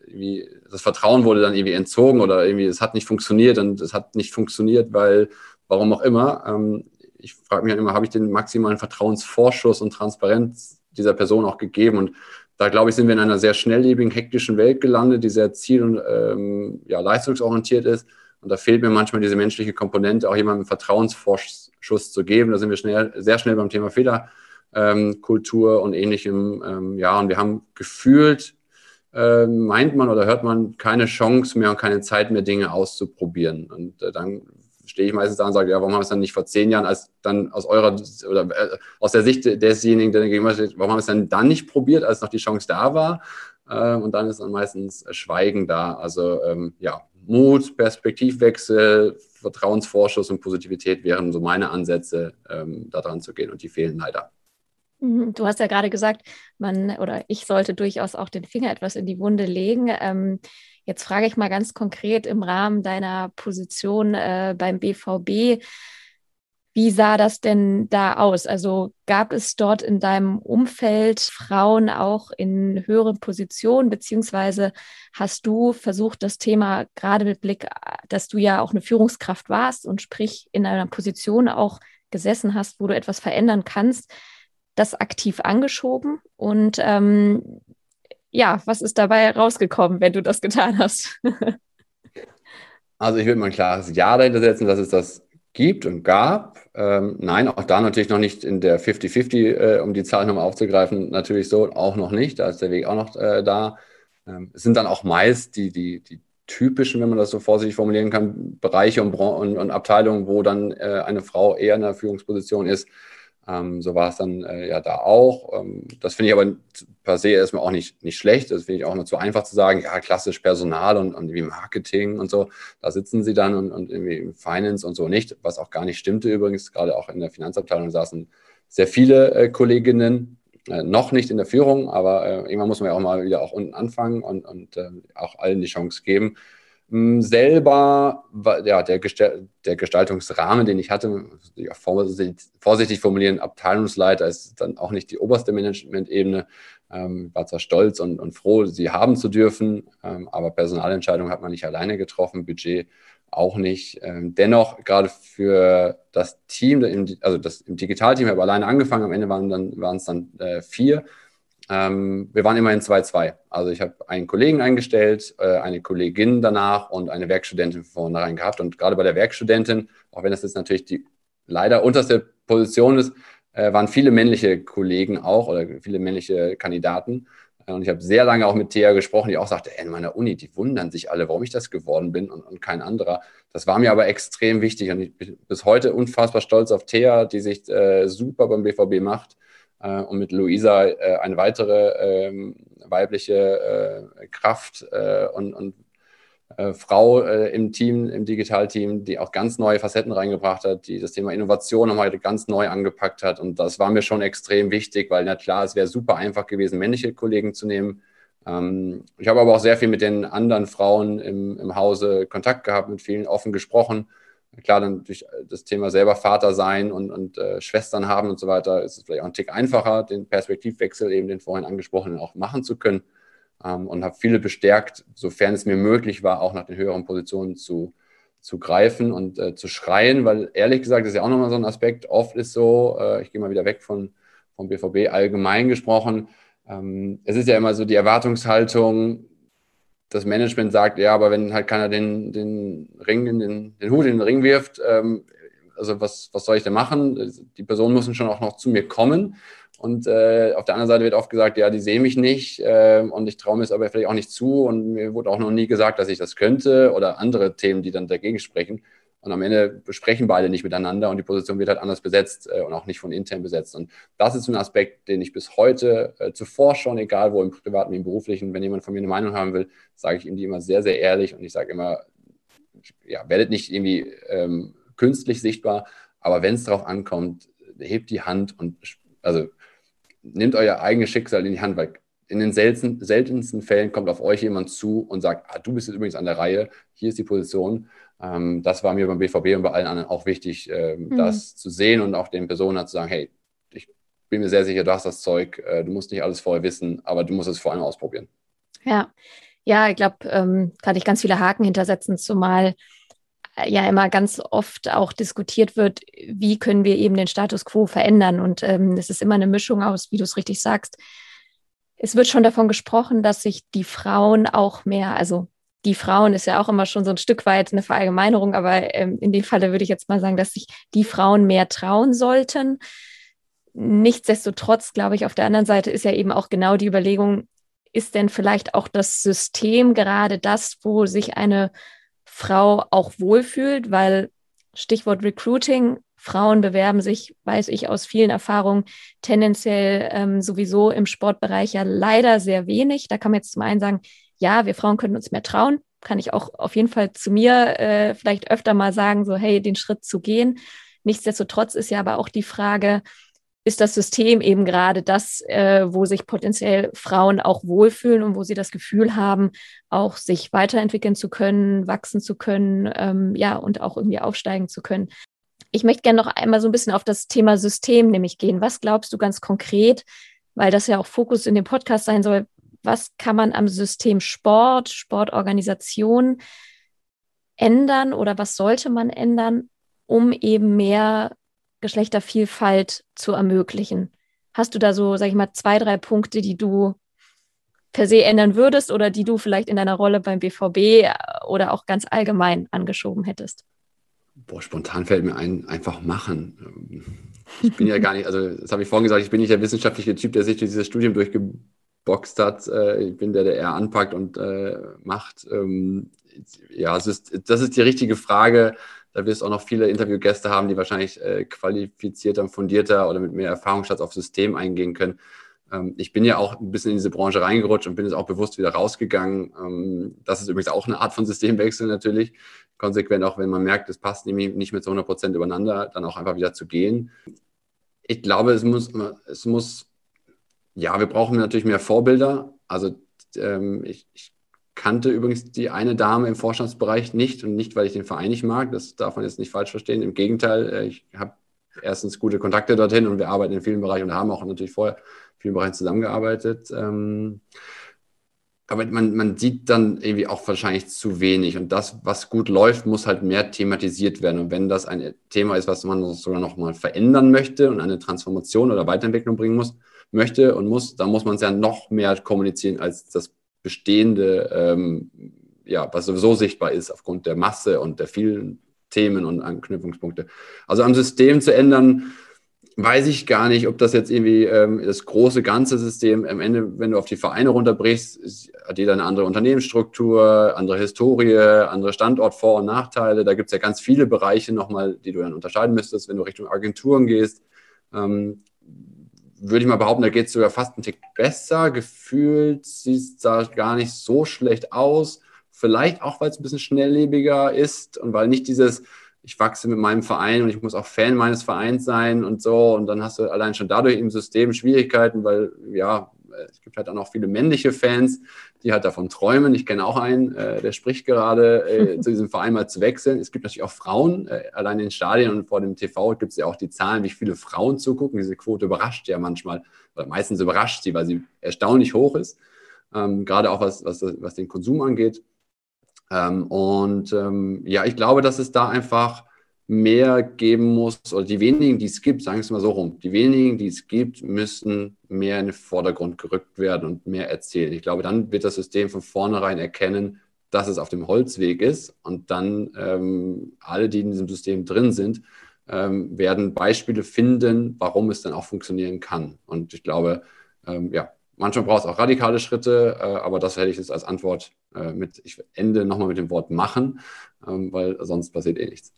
irgendwie das Vertrauen wurde dann irgendwie entzogen oder irgendwie es hat nicht funktioniert und es hat nicht funktioniert, weil warum auch immer. Ähm, ich frage mich dann immer, habe ich den maximalen Vertrauensvorschuss und Transparenz dieser Person auch gegeben? Und da glaube ich, sind wir in einer sehr schnelllebigen, hektischen Welt gelandet, die sehr ziel- und ähm, ja, leistungsorientiert ist. Und da fehlt mir manchmal diese menschliche Komponente, auch jemandem Vertrauensvorschuss zu geben. Da sind wir schnell, sehr schnell beim Thema Fehlerkultur ähm, und ähnlichem. Ähm, ja, und wir haben gefühlt, äh, meint man oder hört man, keine Chance mehr und keine Zeit mehr, Dinge auszuprobieren. Und äh, dann stehe ich meistens da und sage, ja, warum haben wir es dann nicht vor zehn Jahren, als dann aus eurer oder äh, aus der Sicht desjenigen, der gegenüber steht, warum haben wir es dann dann nicht probiert, als noch die Chance da war? Äh, und dann ist dann meistens Schweigen da. Also ähm, ja, Mut, Perspektivwechsel, Vertrauensvorschuss und Positivität wären so meine Ansätze, ähm, da dran zu gehen und die fehlen leider.
Mhm, du hast ja gerade gesagt, man oder ich sollte durchaus auch den Finger etwas in die Wunde legen. Ähm, Jetzt frage ich mal ganz konkret im Rahmen deiner Position äh, beim BVB, wie sah das denn da aus? Also gab es dort in deinem Umfeld Frauen auch in höheren Positionen, beziehungsweise hast du versucht, das Thema gerade mit Blick, dass du ja auch eine Führungskraft warst und sprich in einer Position auch gesessen hast, wo du etwas verändern kannst, das aktiv angeschoben? Und ähm, ja, was ist dabei rausgekommen, wenn du das getan hast?
also ich würde mal ein klares Ja dahinter setzen, dass es das gibt und gab. Ähm, nein, auch da natürlich noch nicht in der 50-50, äh, um die Zahl nochmal aufzugreifen, natürlich so, auch noch nicht. Da ist der Weg auch noch äh, da. Ähm, es sind dann auch meist die, die, die typischen, wenn man das so vorsichtig formulieren kann, Bereiche und, und, und Abteilungen, wo dann äh, eine Frau eher in der Führungsposition ist. Ähm, so war es dann äh, ja da auch. Ähm, das finde ich aber per se erstmal auch nicht, nicht schlecht. Das finde ich auch immer zu einfach zu sagen, ja, klassisch Personal und, und wie Marketing und so. Da sitzen sie dann und, und irgendwie Finance und so nicht, was auch gar nicht stimmte übrigens. Gerade auch in der Finanzabteilung saßen sehr viele äh, Kolleginnen, äh, noch nicht in der Führung, aber äh, irgendwann muss man ja auch mal wieder auch unten anfangen und, und äh, auch allen die Chance geben. Selber, ja, der, der Gestaltungsrahmen, den ich hatte, ja, vorsichtig formulieren, Abteilungsleiter ist dann auch nicht die oberste Management-Ebene. Ähm, war zwar stolz und, und froh, sie haben zu dürfen, ähm, aber Personalentscheidungen hat man nicht alleine getroffen, Budget auch nicht. Ähm, dennoch, gerade für das Team, also das im Digitalteam, ich habe alleine angefangen, am Ende waren, dann, es dann äh, vier ähm, wir waren immerhin 2-2. Also ich habe einen Kollegen eingestellt, äh, eine Kollegin danach und eine Werkstudentin von vornherein gehabt. Und gerade bei der Werkstudentin, auch wenn das jetzt natürlich die leider unterste Position ist, äh, waren viele männliche Kollegen auch oder viele männliche Kandidaten. Äh, und ich habe sehr lange auch mit Thea gesprochen, die auch sagte, in meiner Uni, die wundern sich alle, warum ich das geworden bin und, und kein anderer. Das war mir aber extrem wichtig und ich bin bis heute unfassbar stolz auf Thea, die sich äh, super beim BVB macht und mit Luisa äh, eine weitere ähm, weibliche äh, Kraft und, und Frau im Team, im Digitalteam, die auch ganz neue Facetten reingebracht hat, die das Thema Innovation nochmal ganz neu angepackt hat. Und das war mir schon extrem wichtig, weil na klar, es wäre super einfach gewesen, männliche Kollegen zu nehmen. Ähm, ich habe aber auch sehr viel mit den anderen Frauen im, im Hause Kontakt gehabt, mit vielen offen gesprochen Klar, dann durch das Thema selber Vater sein und, und äh, Schwestern haben und so weiter, ist es vielleicht auch ein Tick einfacher, den Perspektivwechsel, eben den vorhin angesprochenen, auch machen zu können. Ähm, und habe viele bestärkt, sofern es mir möglich war, auch nach den höheren Positionen zu, zu greifen und äh, zu schreien, weil ehrlich gesagt, das ist ja auch nochmal so ein Aspekt. Oft ist so, äh, ich gehe mal wieder weg von, vom BVB allgemein gesprochen, ähm, es ist ja immer so die Erwartungshaltung, das Management sagt, ja, aber wenn halt keiner den, den Ring in den, den Hut in den Ring wirft, ähm, also was, was soll ich denn machen? Die Personen müssen schon auch noch zu mir kommen. Und äh, auf der anderen Seite wird oft gesagt, ja, die sehen mich nicht äh, und ich traue mir es aber vielleicht auch nicht zu und mir wurde auch noch nie gesagt, dass ich das könnte oder andere Themen, die dann dagegen sprechen. Und am Ende besprechen beide nicht miteinander und die Position wird halt anders besetzt äh, und auch nicht von intern besetzt. Und das ist ein Aspekt, den ich bis heute äh, zuvor schon, egal wo im privaten wie im beruflichen, wenn jemand von mir eine Meinung haben will, sage ich ihm die immer sehr, sehr ehrlich und ich sage immer, ja, werdet nicht irgendwie ähm, künstlich sichtbar, aber wenn es darauf ankommt, hebt die Hand und also nehmt euer eigenes Schicksal in die Hand, weil in den selten, seltensten Fällen kommt auf euch jemand zu und sagt, ah, du bist jetzt übrigens an der Reihe, hier ist die Position. Ähm, das war mir beim BVB und bei allen anderen auch wichtig, ähm, mhm. das zu sehen und auch den Personen zu sagen, hey, ich bin mir sehr sicher, du hast das Zeug, äh, du musst nicht alles vorher wissen, aber du musst es vor allem ausprobieren.
Ja, Ja, ich glaube, ähm, kann ich ganz viele Haken hintersetzen, zumal äh, ja immer ganz oft auch diskutiert wird, wie können wir eben den Status quo verändern. Und ähm, es ist immer eine Mischung aus, wie du es richtig sagst. Es wird schon davon gesprochen, dass sich die Frauen auch mehr, also die Frauen ist ja auch immer schon so ein Stück weit eine Verallgemeinerung, aber ähm, in dem Falle würde ich jetzt mal sagen, dass sich die Frauen mehr trauen sollten. Nichtsdestotrotz, glaube ich, auf der anderen Seite ist ja eben auch genau die Überlegung, ist denn vielleicht auch das System gerade das, wo sich eine Frau auch wohlfühlt, weil Stichwort Recruiting, Frauen bewerben sich, weiß ich aus vielen Erfahrungen, tendenziell ähm, sowieso im Sportbereich ja leider sehr wenig. Da kann man jetzt zum einen sagen, ja, wir Frauen können uns mehr trauen. Kann ich auch auf jeden Fall zu mir äh, vielleicht öfter mal sagen, so hey, den Schritt zu gehen. Nichtsdestotrotz ist ja aber auch die Frage, ist das System eben gerade das, äh, wo sich potenziell Frauen auch wohlfühlen und wo sie das Gefühl haben, auch sich weiterentwickeln zu können, wachsen zu können, ähm, ja, und auch irgendwie aufsteigen zu können. Ich möchte gerne noch einmal so ein bisschen auf das Thema System nämlich gehen. Was glaubst du ganz konkret, weil das ja auch Fokus in dem Podcast sein soll, was kann man am System Sport, Sportorganisation ändern oder was sollte man ändern, um eben mehr Geschlechtervielfalt zu ermöglichen. Hast du da so, sag ich mal, zwei, drei Punkte, die du per se ändern würdest oder die du vielleicht in deiner Rolle beim BVB äh, oder auch ganz allgemein angeschoben hättest?
Boah, spontan fällt mir ein, einfach machen. Ich bin ja gar nicht, also das habe ich vorhin gesagt, ich bin nicht der wissenschaftliche Typ, der sich durch dieses Studium durchgeboxt hat. Äh, ich bin der, der eher anpackt und äh, macht. Ähm, ja, das ist, das ist die richtige Frage. Da wirst du auch noch viele Interviewgäste haben, die wahrscheinlich äh, qualifizierter und fundierter oder mit mehr Erfahrungsschatz auf System eingehen können. Ähm, ich bin ja auch ein bisschen in diese Branche reingerutscht und bin jetzt auch bewusst wieder rausgegangen. Ähm, das ist übrigens auch eine Art von Systemwechsel natürlich. Konsequent auch, wenn man merkt, es passt nämlich nicht mehr zu 100 Prozent übereinander, dann auch einfach wieder zu gehen. Ich glaube, es muss, es muss, ja, wir brauchen natürlich mehr Vorbilder. Also ähm, ich, ich kannte übrigens die eine Dame im Vorstandsbereich nicht und nicht, weil ich den Verein nicht mag. Das darf man jetzt nicht falsch verstehen. Im Gegenteil, äh, ich habe erstens gute Kontakte dorthin und wir arbeiten in vielen Bereichen und haben auch natürlich vorher in vielen Bereichen zusammengearbeitet. Ähm, aber man, man sieht dann irgendwie auch wahrscheinlich zu wenig. Und das, was gut läuft, muss halt mehr thematisiert werden. Und wenn das ein Thema ist, was man sogar noch mal verändern möchte und eine Transformation oder Weiterentwicklung bringen muss, möchte und muss, dann muss man es ja noch mehr kommunizieren als das bestehende, ähm, ja, was sowieso sichtbar ist aufgrund der Masse und der vielen Themen und Anknüpfungspunkte. Also am System zu ändern, weiß ich gar nicht, ob das jetzt irgendwie ähm, das große ganze System am Ende, wenn du auf die Vereine runterbrichst, ist, hat jeder eine andere Unternehmensstruktur, andere Historie, andere Standort, Vor- und Nachteile. Da gibt es ja ganz viele Bereiche nochmal, die du dann unterscheiden müsstest, wenn du Richtung Agenturen gehst. Ähm, würde ich mal behaupten, da geht es sogar fast einen Tick besser. Gefühlt sieht es da gar nicht so schlecht aus. Vielleicht auch, weil es ein bisschen schnelllebiger ist und weil nicht dieses, ich wachse mit meinem Verein und ich muss auch Fan meines Vereins sein und so. Und dann hast du allein schon dadurch im System Schwierigkeiten, weil ja, es gibt halt auch noch viele männliche Fans, die halt davon träumen. Ich kenne auch einen, äh, der spricht gerade, äh, <laughs> zu diesem Verein mal zu wechseln. Es gibt natürlich auch Frauen, äh, allein in den Stadien und vor dem TV gibt es ja auch die Zahlen, wie viele Frauen zugucken. Diese Quote überrascht ja manchmal, oder meistens überrascht sie, weil sie erstaunlich hoch ist, ähm, gerade auch was, was, was den Konsum angeht. Ähm, und ähm, ja, ich glaube, dass es da einfach mehr geben muss, oder die wenigen, die es gibt, sagen wir es mal so rum, die wenigen, die es gibt, müssen mehr in den Vordergrund gerückt werden und mehr erzählen. Ich glaube, dann wird das System von vornherein erkennen, dass es auf dem Holzweg ist und dann ähm, alle, die in diesem System drin sind, ähm, werden Beispiele finden, warum es dann auch funktionieren kann. Und ich glaube, ähm, ja, manchmal braucht es auch radikale Schritte, äh, aber das hätte ich jetzt als Antwort äh, mit, ich ende nochmal mit dem Wort machen, ähm, weil sonst passiert eh nichts.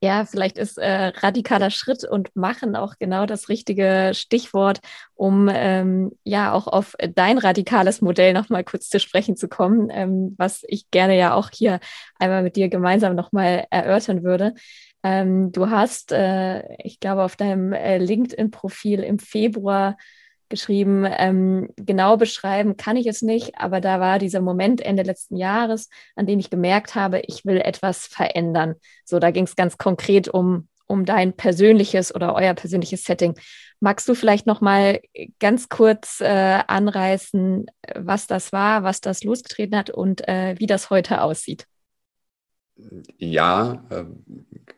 Ja, vielleicht ist äh, radikaler Schritt und Machen auch genau das richtige Stichwort, um ähm, ja auch auf dein radikales Modell nochmal kurz zu sprechen zu kommen, ähm, was ich gerne ja auch hier einmal mit dir gemeinsam nochmal erörtern würde. Ähm, du hast, äh, ich glaube, auf deinem äh, LinkedIn-Profil im Februar geschrieben, ähm, genau beschreiben kann ich es nicht, aber da war dieser Moment Ende letzten Jahres, an dem ich gemerkt habe, ich will etwas verändern. So, da ging es ganz konkret um um dein persönliches oder euer persönliches Setting. Magst du vielleicht noch mal ganz kurz äh, anreißen, was das war, was das losgetreten hat und äh, wie das heute aussieht?
Ja, äh,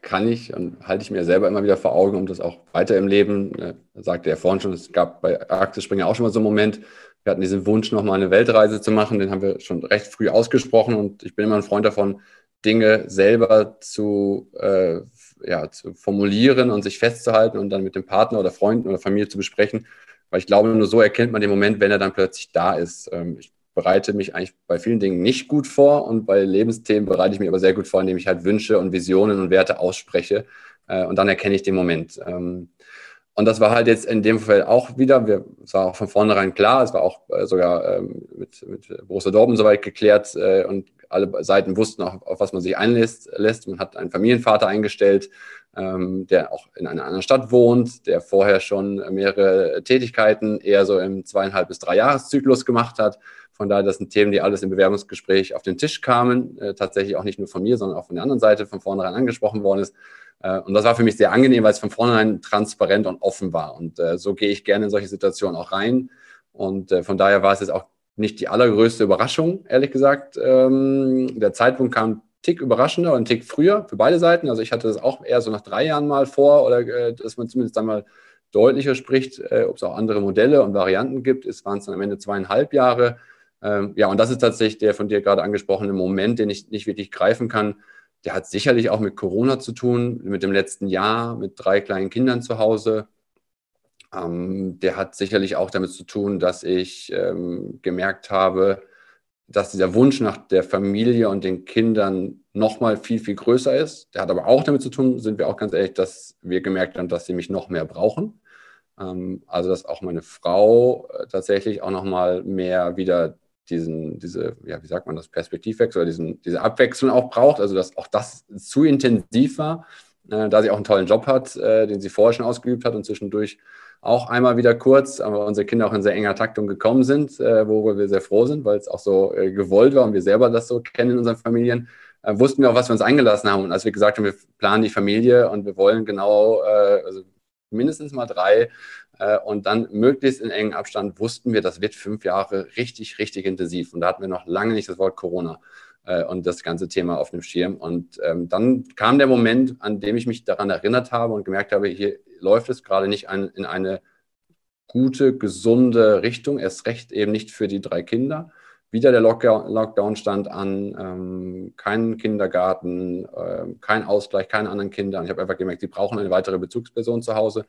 kann ich und halte ich mir selber immer wieder vor Augen, um das auch weiter im Leben, äh, sagte er vorhin schon, es gab bei Arktis-Springer auch schon mal so einen Moment, wir hatten diesen Wunsch, nochmal eine Weltreise zu machen, den haben wir schon recht früh ausgesprochen und ich bin immer ein Freund davon, Dinge selber zu, äh, ja, zu formulieren und sich festzuhalten und dann mit dem Partner oder Freunden oder Familie zu besprechen, weil ich glaube, nur so erkennt man den Moment, wenn er dann plötzlich da ist. Ähm, ich bereite mich eigentlich bei vielen Dingen nicht gut vor und bei Lebensthemen bereite ich mich aber sehr gut vor, indem ich halt Wünsche und Visionen und Werte ausspreche äh, und dann erkenne ich den Moment. Ähm, und das war halt jetzt in dem Fall auch wieder, wir, es war auch von vornherein klar, es war auch äh, sogar ähm, mit, mit Borussia Dortmund soweit geklärt äh, und alle Seiten wussten auch, auf was man sich einlässt. Lässt. Man hat einen Familienvater eingestellt, ähm, der auch in einer anderen Stadt wohnt, der vorher schon mehrere Tätigkeiten eher so im zweieinhalb bis drei Jahreszyklus gemacht hat. Von daher, das sind Themen, die alles im Bewerbungsgespräch auf den Tisch kamen, äh, tatsächlich auch nicht nur von mir, sondern auch von der anderen Seite von vornherein angesprochen worden ist. Äh, und das war für mich sehr angenehm, weil es von vornherein transparent und offen war. Und äh, so gehe ich gerne in solche Situationen auch rein. Und äh, von daher war es jetzt auch nicht die allergrößte Überraschung, ehrlich gesagt. Ähm, der Zeitpunkt kam Tick überraschender und einen Tick früher für beide Seiten. Also ich hatte das auch eher so nach drei Jahren mal vor oder äh, dass man zumindest dann mal deutlicher spricht, äh, ob es auch andere Modelle und Varianten gibt. Es waren es dann am Ende zweieinhalb Jahre. Ähm, ja, und das ist tatsächlich der von dir gerade angesprochene Moment, den ich nicht wirklich greifen kann der hat sicherlich auch mit Corona zu tun, mit dem letzten Jahr, mit drei kleinen Kindern zu Hause. Ähm, der hat sicherlich auch damit zu tun, dass ich ähm, gemerkt habe, dass dieser Wunsch nach der Familie und den Kindern nochmal viel, viel größer ist. Der hat aber auch damit zu tun, sind wir auch ganz ehrlich, dass wir gemerkt haben, dass sie mich noch mehr brauchen. Ähm, also, dass auch meine Frau äh, tatsächlich auch nochmal mehr wieder diesen, diese, ja, wie sagt man das, Perspektivwechsel oder diesen, diese Abwechslung auch braucht, also dass auch das zu intensiv war, äh, da sie auch einen tollen Job hat, äh, den sie vorher schon ausgeübt hat und zwischendurch auch einmal wieder kurz, aber unsere Kinder auch in sehr enger Taktung gekommen sind, äh, worüber wir sehr froh sind, weil es auch so äh, gewollt war und wir selber das so kennen in unseren Familien, äh, wussten wir auch, was wir uns eingelassen haben. Und als wir gesagt haben, wir planen die Familie und wir wollen genau, äh, also mindestens mal drei und dann möglichst in engen Abstand wussten wir, das wird fünf Jahre richtig, richtig intensiv. Und da hatten wir noch lange nicht das Wort Corona äh, und das ganze Thema auf dem Schirm. Und ähm, dann kam der Moment, an dem ich mich daran erinnert habe und gemerkt habe, hier läuft es gerade nicht in eine gute, gesunde Richtung, erst recht eben nicht für die drei Kinder. Wieder der Lockdown stand an, ähm, kein Kindergarten, äh, kein Ausgleich, keine anderen Kinder. Und ich habe einfach gemerkt, sie brauchen eine weitere Bezugsperson zu Hause.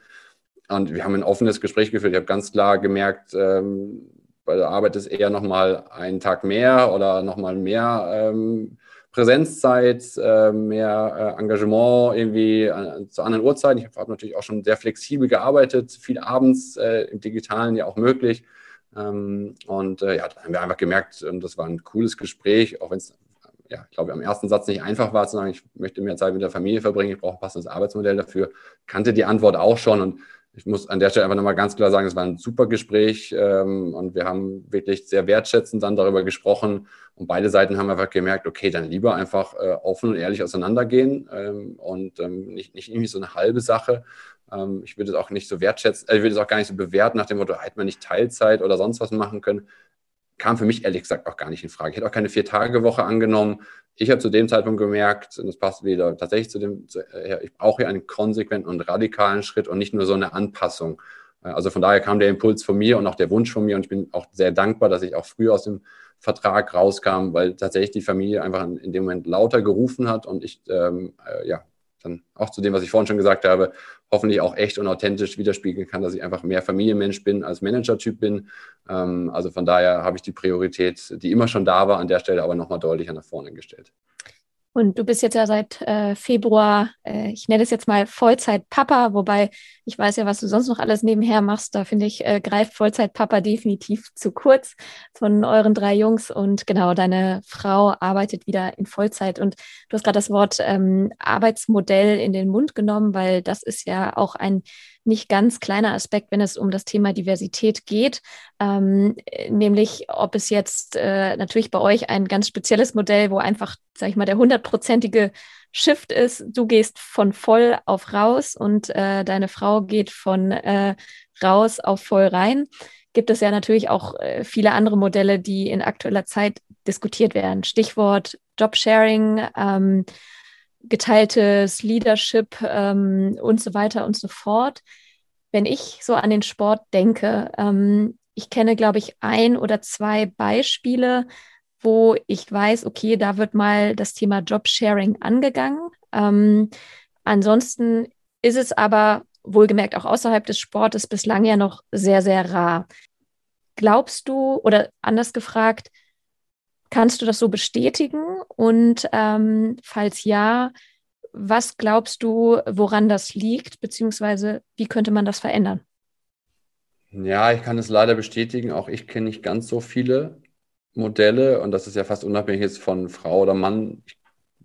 Und wir haben ein offenes Gespräch geführt. Ich habe ganz klar gemerkt, ähm, bei der Arbeit ist eher nochmal einen Tag mehr oder nochmal mehr ähm, Präsenzzeit, äh, mehr äh, Engagement irgendwie äh, zu anderen Uhrzeiten. Ich habe natürlich auch schon sehr flexibel gearbeitet, viel abends äh, im Digitalen ja auch möglich. Ähm, und äh, ja, da haben wir einfach gemerkt, und das war ein cooles Gespräch, auch wenn es ja, ich glaube, am ersten Satz nicht einfach war zu sagen, ich möchte mehr Zeit mit der Familie verbringen, ich brauche ein passendes Arbeitsmodell dafür, kannte die Antwort auch schon und ich muss an der Stelle einfach nochmal ganz klar sagen, es war ein super Gespräch ähm, und wir haben wirklich sehr wertschätzend dann darüber gesprochen und beide Seiten haben einfach gemerkt, okay, dann lieber einfach äh, offen und ehrlich auseinandergehen ähm, und ähm, nicht, nicht irgendwie so eine halbe Sache. Ähm, ich würde es auch nicht so wertschätzen, äh, ich würde es auch gar nicht so bewerten nach dem Motto, hätte man nicht Teilzeit oder sonst was machen können. Kam für mich ehrlich gesagt auch gar nicht in Frage. Ich hätte auch keine Vier-Tage-Woche angenommen ich habe zu dem Zeitpunkt gemerkt, und das passt wieder tatsächlich zu dem, äh, ich brauche hier einen konsequenten und radikalen Schritt und nicht nur so eine Anpassung. Äh, also von daher kam der Impuls von mir und auch der Wunsch von mir und ich bin auch sehr dankbar, dass ich auch früh aus dem Vertrag rauskam, weil tatsächlich die Familie einfach in dem Moment lauter gerufen hat und ich ähm, äh, ja dann auch zu dem, was ich vorhin schon gesagt habe, hoffentlich auch echt und authentisch widerspiegeln kann, dass ich einfach mehr Familienmensch bin als Managertyp bin. Ähm, also von daher habe ich die Priorität, die immer schon da war, an der Stelle aber nochmal deutlicher nach vorne gestellt.
Und du bist jetzt ja seit äh, Februar, äh, ich nenne es jetzt mal Vollzeit-Papa, wobei ich weiß ja, was du sonst noch alles nebenher machst. Da finde ich, äh, greift Vollzeit-Papa definitiv zu kurz von euren drei Jungs. Und genau, deine Frau arbeitet wieder in Vollzeit. Und du hast gerade das Wort ähm, Arbeitsmodell in den Mund genommen, weil das ist ja auch ein nicht ganz kleiner Aspekt, wenn es um das Thema Diversität geht, ähm, nämlich ob es jetzt äh, natürlich bei euch ein ganz spezielles Modell, wo einfach, sag ich mal, der hundertprozentige Shift ist, du gehst von voll auf raus und äh, deine Frau geht von äh, raus auf voll rein. Gibt es ja natürlich auch äh, viele andere Modelle, die in aktueller Zeit diskutiert werden. Stichwort Jobsharing, ähm, geteiltes Leadership ähm, und so weiter und so fort. Wenn ich so an den Sport denke, ähm, ich kenne, glaube ich, ein oder zwei Beispiele, wo ich weiß, okay, da wird mal das Thema Jobsharing angegangen. Ähm, ansonsten ist es aber wohlgemerkt auch außerhalb des Sportes bislang ja noch sehr, sehr rar. Glaubst du, oder anders gefragt, kannst du das so bestätigen? Und ähm, falls ja, was glaubst du, woran das liegt, beziehungsweise wie könnte man das verändern?
Ja, ich kann es leider bestätigen. Auch ich kenne nicht ganz so viele Modelle und das ist ja fast unabhängig jetzt von Frau oder Mann. Ich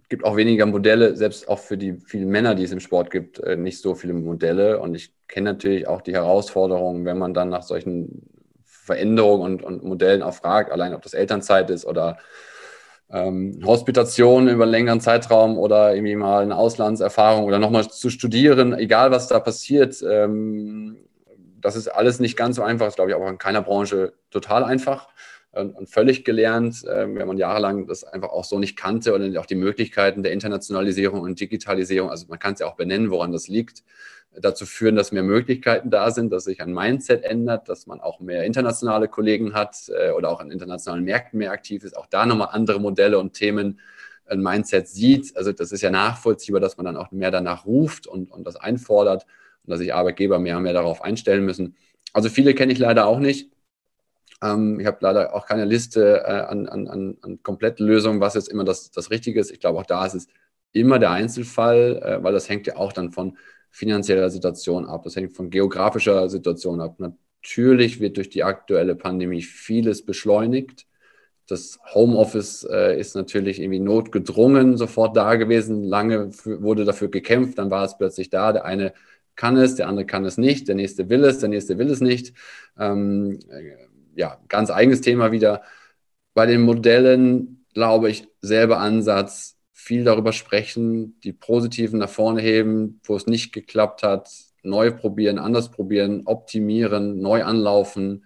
gibt auch weniger Modelle, selbst auch für die vielen Männer, die es im Sport gibt, äh, nicht so viele Modelle. Und ich kenne natürlich auch die Herausforderungen, wenn man dann nach solchen Veränderungen und, und Modellen auch fragt, allein ob das Elternzeit ist oder ähm, Hospitation über einen längeren Zeitraum oder irgendwie mal eine Auslandserfahrung oder nochmal zu studieren, egal was da passiert. Ähm, das ist alles nicht ganz so einfach, ist, glaube ich, auch in keiner Branche total einfach und, völlig gelernt, äh, wenn man jahrelang das einfach auch so nicht kannte und auch die Möglichkeiten der Internationalisierung und Digitalisierung, also man kann es ja auch benennen, woran das liegt, dazu führen, dass mehr Möglichkeiten da sind, dass sich ein Mindset ändert, dass man auch mehr internationale Kollegen hat äh, oder auch an internationalen Märkten mehr aktiv ist, auch da nochmal andere Modelle und Themen ein Mindset sieht. Also das ist ja nachvollziehbar, dass man dann auch mehr danach ruft und, und das einfordert und dass sich Arbeitgeber mehr und mehr darauf einstellen müssen. Also viele kenne ich leider auch nicht. Ähm, ich habe leider auch keine Liste äh, an, an, an, an Komplettlösungen, was jetzt immer das, das Richtige ist. Ich glaube, auch da ist es immer der Einzelfall, äh, weil das hängt ja auch dann von finanzieller Situation ab. Das hängt von geografischer Situation ab. Natürlich wird durch die aktuelle Pandemie vieles beschleunigt. Das Homeoffice äh, ist natürlich irgendwie notgedrungen sofort da gewesen. Lange wurde dafür gekämpft, dann war es plötzlich da. Der eine kann es, der andere kann es nicht, der nächste will es, der nächste will es nicht. Ähm, ja, ganz eigenes Thema wieder. Bei den Modellen glaube ich, selber Ansatz, viel darüber sprechen, die positiven nach vorne heben, wo es nicht geklappt hat, neu probieren, anders probieren, optimieren, neu anlaufen.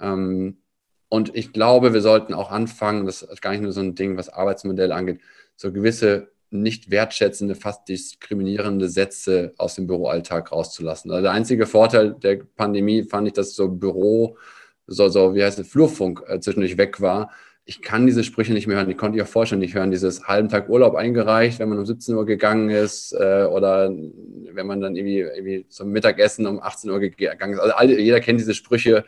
Ähm, und ich glaube, wir sollten auch anfangen, das ist gar nicht nur so ein Ding, was Arbeitsmodelle angeht, so gewisse nicht wertschätzende, fast diskriminierende Sätze aus dem Büroalltag rauszulassen. Also der einzige Vorteil der Pandemie fand ich, dass so Büro so, so wie heißt es, Flurfunk äh, zwischendurch weg war. Ich kann diese Sprüche nicht mehr hören, die konnte ich auch vorher schon nicht hören. Dieses halben Tag Urlaub eingereicht, wenn man um 17 Uhr gegangen ist äh, oder wenn man dann irgendwie, irgendwie zum Mittagessen um 18 Uhr gegangen ist. Also alle, jeder kennt diese Sprüche.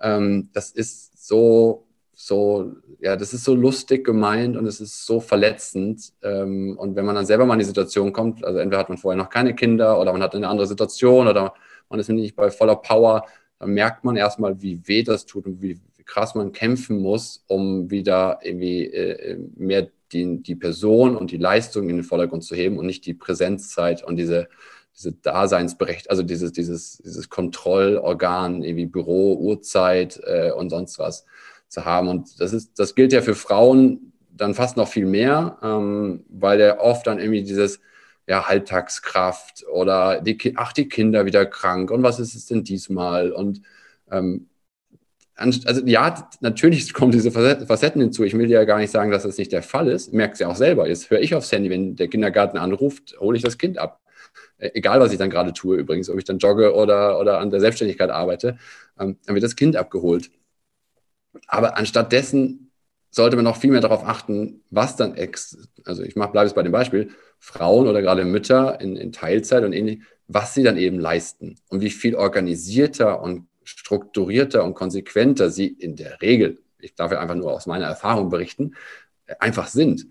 Ähm, das ist so, so, ja, das ist so lustig gemeint und es ist so verletzend. Ähm, und wenn man dann selber mal in die Situation kommt, also entweder hat man vorher noch keine Kinder oder man hat eine andere Situation oder man ist nicht bei voller Power, dann merkt man erstmal, wie weh das tut und wie, wie krass man kämpfen muss, um wieder irgendwie äh, mehr die, die Person und die Leistung in den Vordergrund zu heben und nicht die Präsenzzeit und diese, diese Daseinsberecht, also dieses, dieses, dieses Kontrollorgan, irgendwie Büro, Uhrzeit äh, und sonst was zu haben. Und das ist, das gilt ja für Frauen dann fast noch viel mehr, ähm, weil der oft dann irgendwie dieses, ja, Halbtagskraft oder die, ach, die Kinder wieder krank und was ist es denn diesmal? Und ähm, also ja, natürlich <laughs> kommen diese Facetten hinzu. Ich will ja gar nicht sagen, dass das nicht der Fall ist. Merkst ja auch selber. Jetzt höre ich aufs Handy, wenn der Kindergarten anruft, hole ich das Kind ab. Äh, egal, was ich dann gerade tue, übrigens, ob ich dann jogge oder, oder an der Selbstständigkeit arbeite, ähm, dann wird das Kind abgeholt. Aber anstatt dessen sollte man noch viel mehr darauf achten, was dann, ex also ich bleibe jetzt bei dem Beispiel, Frauen oder gerade Mütter in, in Teilzeit und ähnlich, was sie dann eben leisten und wie viel organisierter und strukturierter und konsequenter sie in der Regel, ich darf ja einfach nur aus meiner Erfahrung berichten, einfach sind.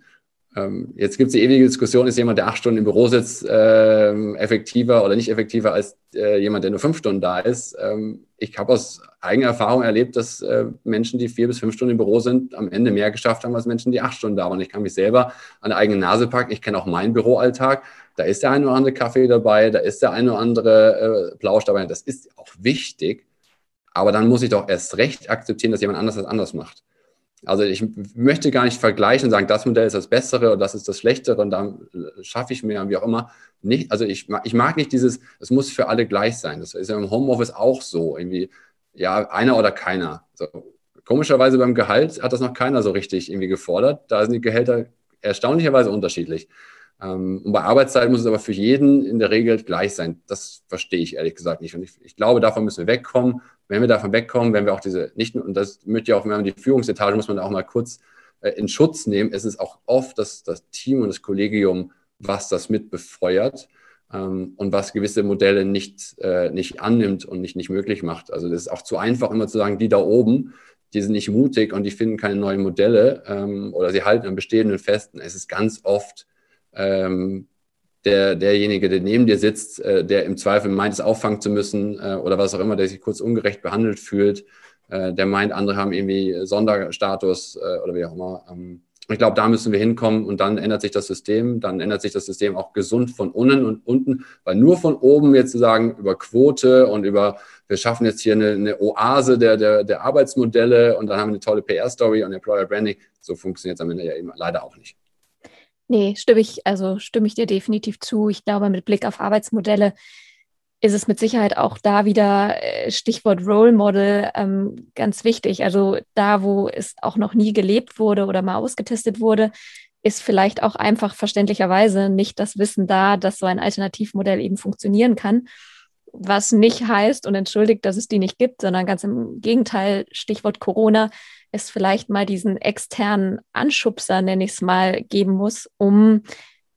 Ähm, jetzt gibt es die ewige Diskussion, ist jemand, der acht Stunden im Büro sitzt, äh, effektiver oder nicht effektiver als äh, jemand, der nur fünf Stunden da ist. Ähm, ich habe aus eigener Erfahrung erlebt, dass äh, Menschen, die vier bis fünf Stunden im Büro sind, am Ende mehr geschafft haben als Menschen, die acht Stunden da waren. Ich kann mich selber an der eigenen Nase packen. Ich kenne auch meinen Büroalltag. da ist der eine oder andere Kaffee dabei, da ist der eine oder andere äh, Plausch dabei. Das ist auch wichtig, aber dann muss ich doch erst recht akzeptieren, dass jemand anders das anders macht. Also ich möchte gar nicht vergleichen und sagen, das Modell ist das Bessere und das ist das Schlechtere und dann schaffe ich und wie auch immer. Nicht, also ich, ich mag nicht dieses, es muss für alle gleich sein. Das ist ja im Homeoffice auch so. Irgendwie, ja, einer oder keiner. So. Komischerweise beim Gehalt hat das noch keiner so richtig irgendwie gefordert. Da sind die Gehälter erstaunlicherweise unterschiedlich. Ähm, und bei Arbeitszeit muss es aber für jeden in der Regel gleich sein. Das verstehe ich ehrlich gesagt nicht. Und ich, ich glaube, davon müssen wir wegkommen. Wenn wir davon wegkommen, wenn wir auch diese, nicht und das möchte ja auch, wenn man die Führungsetage, muss man da auch mal kurz äh, in Schutz nehmen. Es ist auch oft das, das Team und das Kollegium, was das mit befeuert ähm, und was gewisse Modelle nicht, äh, nicht annimmt und nicht, nicht möglich macht. Also das ist auch zu einfach, immer zu sagen, die da oben, die sind nicht mutig und die finden keine neuen Modelle ähm, oder sie halten an bestehenden festen. Es ist ganz oft ähm, der, derjenige, der neben dir sitzt, äh, der im Zweifel meint, es auffangen zu müssen äh, oder was auch immer, der sich kurz ungerecht behandelt fühlt, äh, der meint, andere haben irgendwie Sonderstatus äh, oder wie auch immer. Ähm, ich glaube, da müssen wir hinkommen und dann ändert sich das System. Dann ändert sich das System auch gesund von unten und unten, weil nur von oben jetzt zu sagen, über Quote und über, wir schaffen jetzt hier eine, eine Oase der, der, der Arbeitsmodelle und dann haben wir eine tolle PR-Story und Employer Branding, so funktioniert es am Ende ja eben leider auch nicht.
Nee, stimme ich, also stimme ich dir definitiv zu. Ich glaube, mit Blick auf Arbeitsmodelle ist es mit Sicherheit auch da wieder äh, Stichwort Role Model ähm, ganz wichtig. Also da, wo es auch noch nie gelebt wurde oder mal ausgetestet wurde, ist vielleicht auch einfach verständlicherweise nicht das Wissen da, dass so ein Alternativmodell eben funktionieren kann. Was nicht heißt und entschuldigt, dass es die nicht gibt, sondern ganz im Gegenteil, Stichwort Corona, es vielleicht mal diesen externen Anschubser, nenne ich es mal, geben muss, um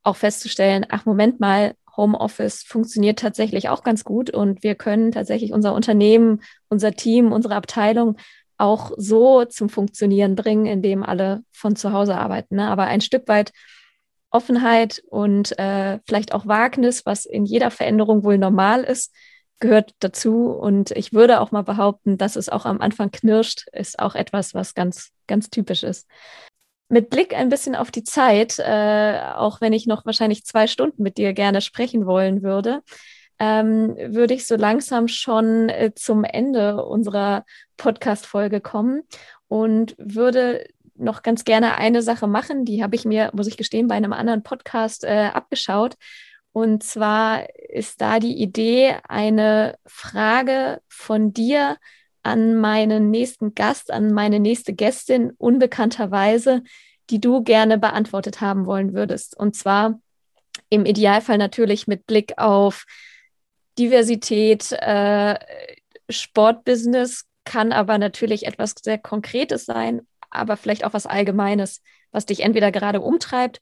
auch festzustellen, ach Moment mal, Homeoffice funktioniert tatsächlich auch ganz gut und wir können tatsächlich unser Unternehmen, unser Team, unsere Abteilung auch so zum Funktionieren bringen, indem alle von zu Hause arbeiten. Ne? Aber ein Stück weit Offenheit und äh, vielleicht auch Wagnis, was in jeder Veränderung wohl normal ist, gehört dazu. Und ich würde auch mal behaupten, dass es auch am Anfang knirscht, ist auch etwas, was ganz, ganz typisch ist. Mit Blick ein bisschen auf die Zeit, äh, auch wenn ich noch wahrscheinlich zwei Stunden mit dir gerne sprechen wollen würde, ähm, würde ich so langsam schon äh, zum Ende unserer Podcast-Folge kommen und würde noch ganz gerne eine Sache machen, die habe ich mir, muss ich gestehen, bei einem anderen Podcast äh, abgeschaut. Und zwar ist da die Idee, eine Frage von dir an meinen nächsten Gast, an meine nächste Gästin, unbekannterweise, die du gerne beantwortet haben wollen würdest. Und zwar im Idealfall natürlich mit Blick auf Diversität, äh, Sportbusiness, kann aber natürlich etwas sehr Konkretes sein, aber vielleicht auch was Allgemeines, was dich entweder gerade umtreibt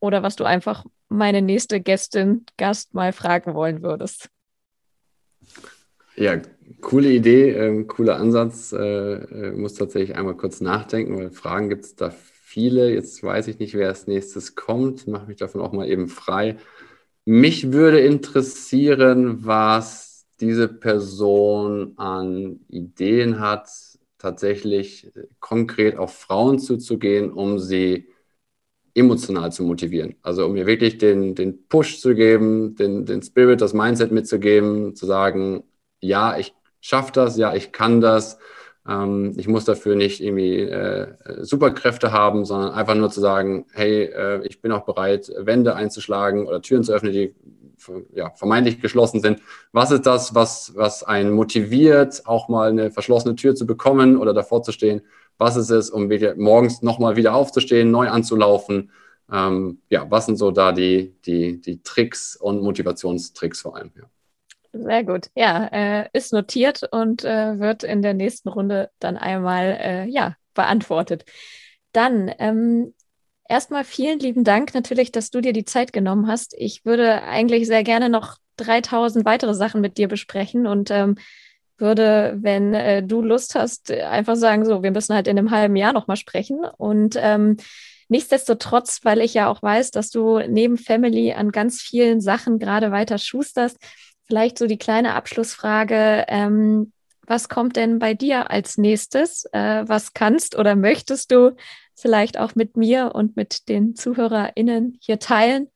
oder was du einfach meine nächste Gästin, Gast mal fragen wollen würdest.
Ja, coole Idee, äh, cooler Ansatz. Äh, äh, muss tatsächlich einmal kurz nachdenken, weil Fragen gibt es da viele. Jetzt weiß ich nicht, wer als nächstes kommt. Mache mich davon auch mal eben frei. Mich würde interessieren, was diese Person an Ideen hat, tatsächlich konkret auf Frauen zuzugehen, um sie emotional zu motivieren. Also um mir wirklich den, den Push zu geben, den, den Spirit, das Mindset mitzugeben, zu sagen, ja, ich schaffe das, ja, ich kann das. Ähm, ich muss dafür nicht irgendwie äh, Superkräfte haben, sondern einfach nur zu sagen, hey, äh, ich bin auch bereit, Wände einzuschlagen oder Türen zu öffnen, die ja, vermeintlich geschlossen sind. Was ist das, was, was einen motiviert, auch mal eine verschlossene Tür zu bekommen oder davor zu stehen? Was ist es, um wieder morgens nochmal wieder aufzustehen, neu anzulaufen? Ähm, ja, was sind so da die, die, die Tricks und Motivationstricks vor allem? Ja.
Sehr gut. Ja, äh, ist notiert und äh, wird in der nächsten Runde dann einmal äh, ja, beantwortet. Dann ähm, erstmal vielen lieben Dank natürlich, dass du dir die Zeit genommen hast. Ich würde eigentlich sehr gerne noch 3000 weitere Sachen mit dir besprechen und ähm, würde, wenn äh, du Lust hast, einfach sagen, so, wir müssen halt in einem halben Jahr nochmal sprechen. Und ähm, nichtsdestotrotz, weil ich ja auch weiß, dass du neben Family an ganz vielen Sachen gerade weiter schusterst, vielleicht so die kleine Abschlussfrage, ähm, was kommt denn bei dir als nächstes? Äh, was kannst oder möchtest du vielleicht auch mit mir und mit den ZuhörerInnen hier teilen?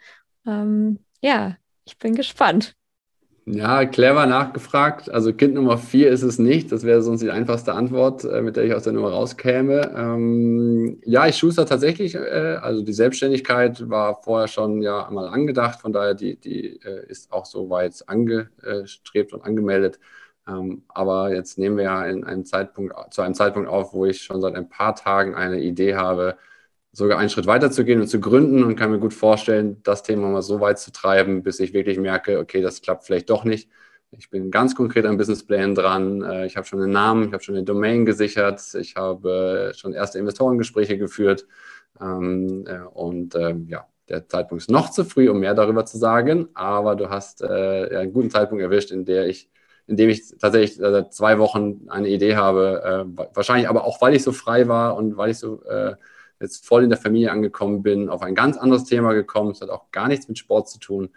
Ähm, ja, ich bin gespannt.
Ja, clever nachgefragt. Also Kind Nummer vier ist es nicht. Das wäre sonst die einfachste Antwort, äh, mit der ich aus der Nummer rauskäme. Ähm, ja, ich schuster tatsächlich. Äh, also die Selbstständigkeit war vorher schon ja einmal angedacht. Von daher, die, die äh, ist auch soweit angestrebt und angemeldet. Ähm, aber jetzt nehmen wir ja in einen Zeitpunkt, zu einem Zeitpunkt auf, wo ich schon seit ein paar Tagen eine Idee habe, sogar einen Schritt weiter zu gehen und zu gründen und kann mir gut vorstellen, das Thema mal so weit zu treiben, bis ich wirklich merke, okay, das klappt vielleicht doch nicht. Ich bin ganz konkret am Businessplan dran. Äh, ich habe schon einen Namen, ich habe schon eine Domain gesichert, ich habe schon erste Investorengespräche geführt. Ähm, äh, und ähm, ja, der Zeitpunkt ist noch zu früh, um mehr darüber zu sagen, aber du hast äh, einen guten Zeitpunkt erwischt, in der ich in dem ich tatsächlich seit zwei Wochen eine Idee habe. wahrscheinlich aber auch, weil ich so frei war und weil ich so jetzt voll in der Familie angekommen bin, auf ein ganz anderes Thema gekommen. Es hat auch gar nichts mit Sport zu tun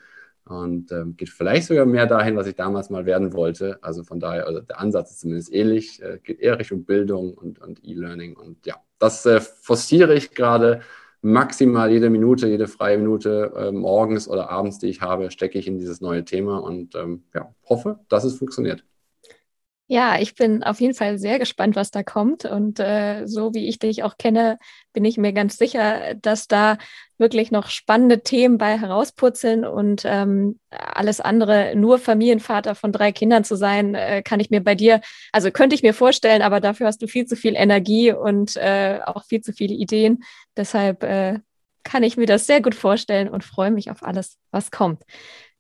und ähm, geht vielleicht sogar mehr dahin, was ich damals mal werden wollte. Also von daher, also der Ansatz ist zumindest ähnlich, äh, geht eher Richtung Bildung und, und E-Learning. Und ja, das äh, forciere ich gerade maximal jede Minute, jede freie Minute äh, morgens oder abends, die ich habe, stecke ich in dieses neue Thema und ähm, ja, hoffe, dass es funktioniert.
Ja, ich bin auf jeden Fall sehr gespannt, was da kommt. Und äh, so wie ich dich auch kenne, bin ich mir ganz sicher, dass da wirklich noch spannende Themen bei herauspurzeln und ähm, alles andere, nur Familienvater von drei Kindern zu sein, äh, kann ich mir bei dir, also könnte ich mir vorstellen, aber dafür hast du viel zu viel Energie und äh, auch viel zu viele Ideen. Deshalb äh, kann ich mir das sehr gut vorstellen und freue mich auf alles, was kommt.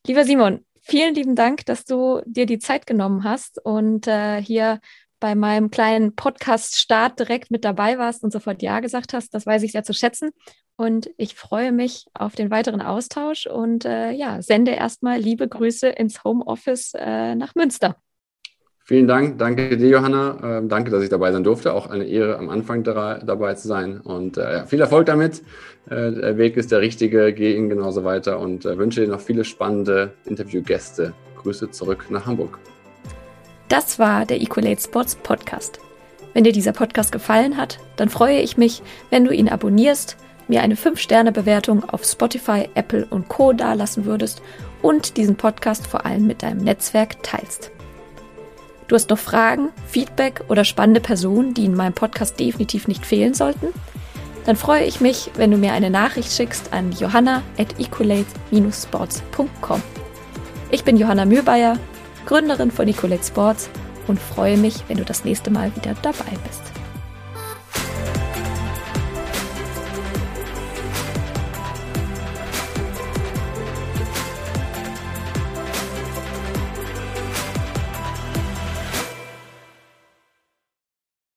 Lieber Simon, vielen lieben Dank, dass du dir die Zeit genommen hast und äh, hier bei meinem kleinen Podcast-Start direkt mit dabei warst und sofort Ja gesagt hast. Das weiß ich sehr zu schätzen. Und ich freue mich auf den weiteren Austausch und äh, ja, sende erstmal liebe Grüße ins Homeoffice äh, nach Münster.
Vielen Dank, danke dir, Johanna. Ähm, danke, dass ich dabei sein durfte. Auch eine Ehre, am Anfang da, dabei zu sein. Und äh, viel Erfolg damit. Äh, der Weg ist der richtige. Geh ihn genauso weiter und äh, wünsche dir noch viele spannende Interviewgäste. Grüße zurück nach Hamburg.
Das war der Equalate Sports Podcast. Wenn dir dieser Podcast gefallen hat, dann freue ich mich, wenn du ihn abonnierst, mir eine 5-Sterne-Bewertung auf Spotify, Apple und Co. dalassen würdest und diesen Podcast vor allem mit deinem Netzwerk teilst. Du hast noch Fragen, Feedback oder spannende Personen, die in meinem Podcast definitiv nicht fehlen sollten? Dann freue ich mich, wenn du mir eine Nachricht schickst an johanna at ecolate-sports.com. Ich bin Johanna Mühlbayer, Gründerin von Ecolate Sports und freue mich, wenn du das nächste Mal wieder dabei bist.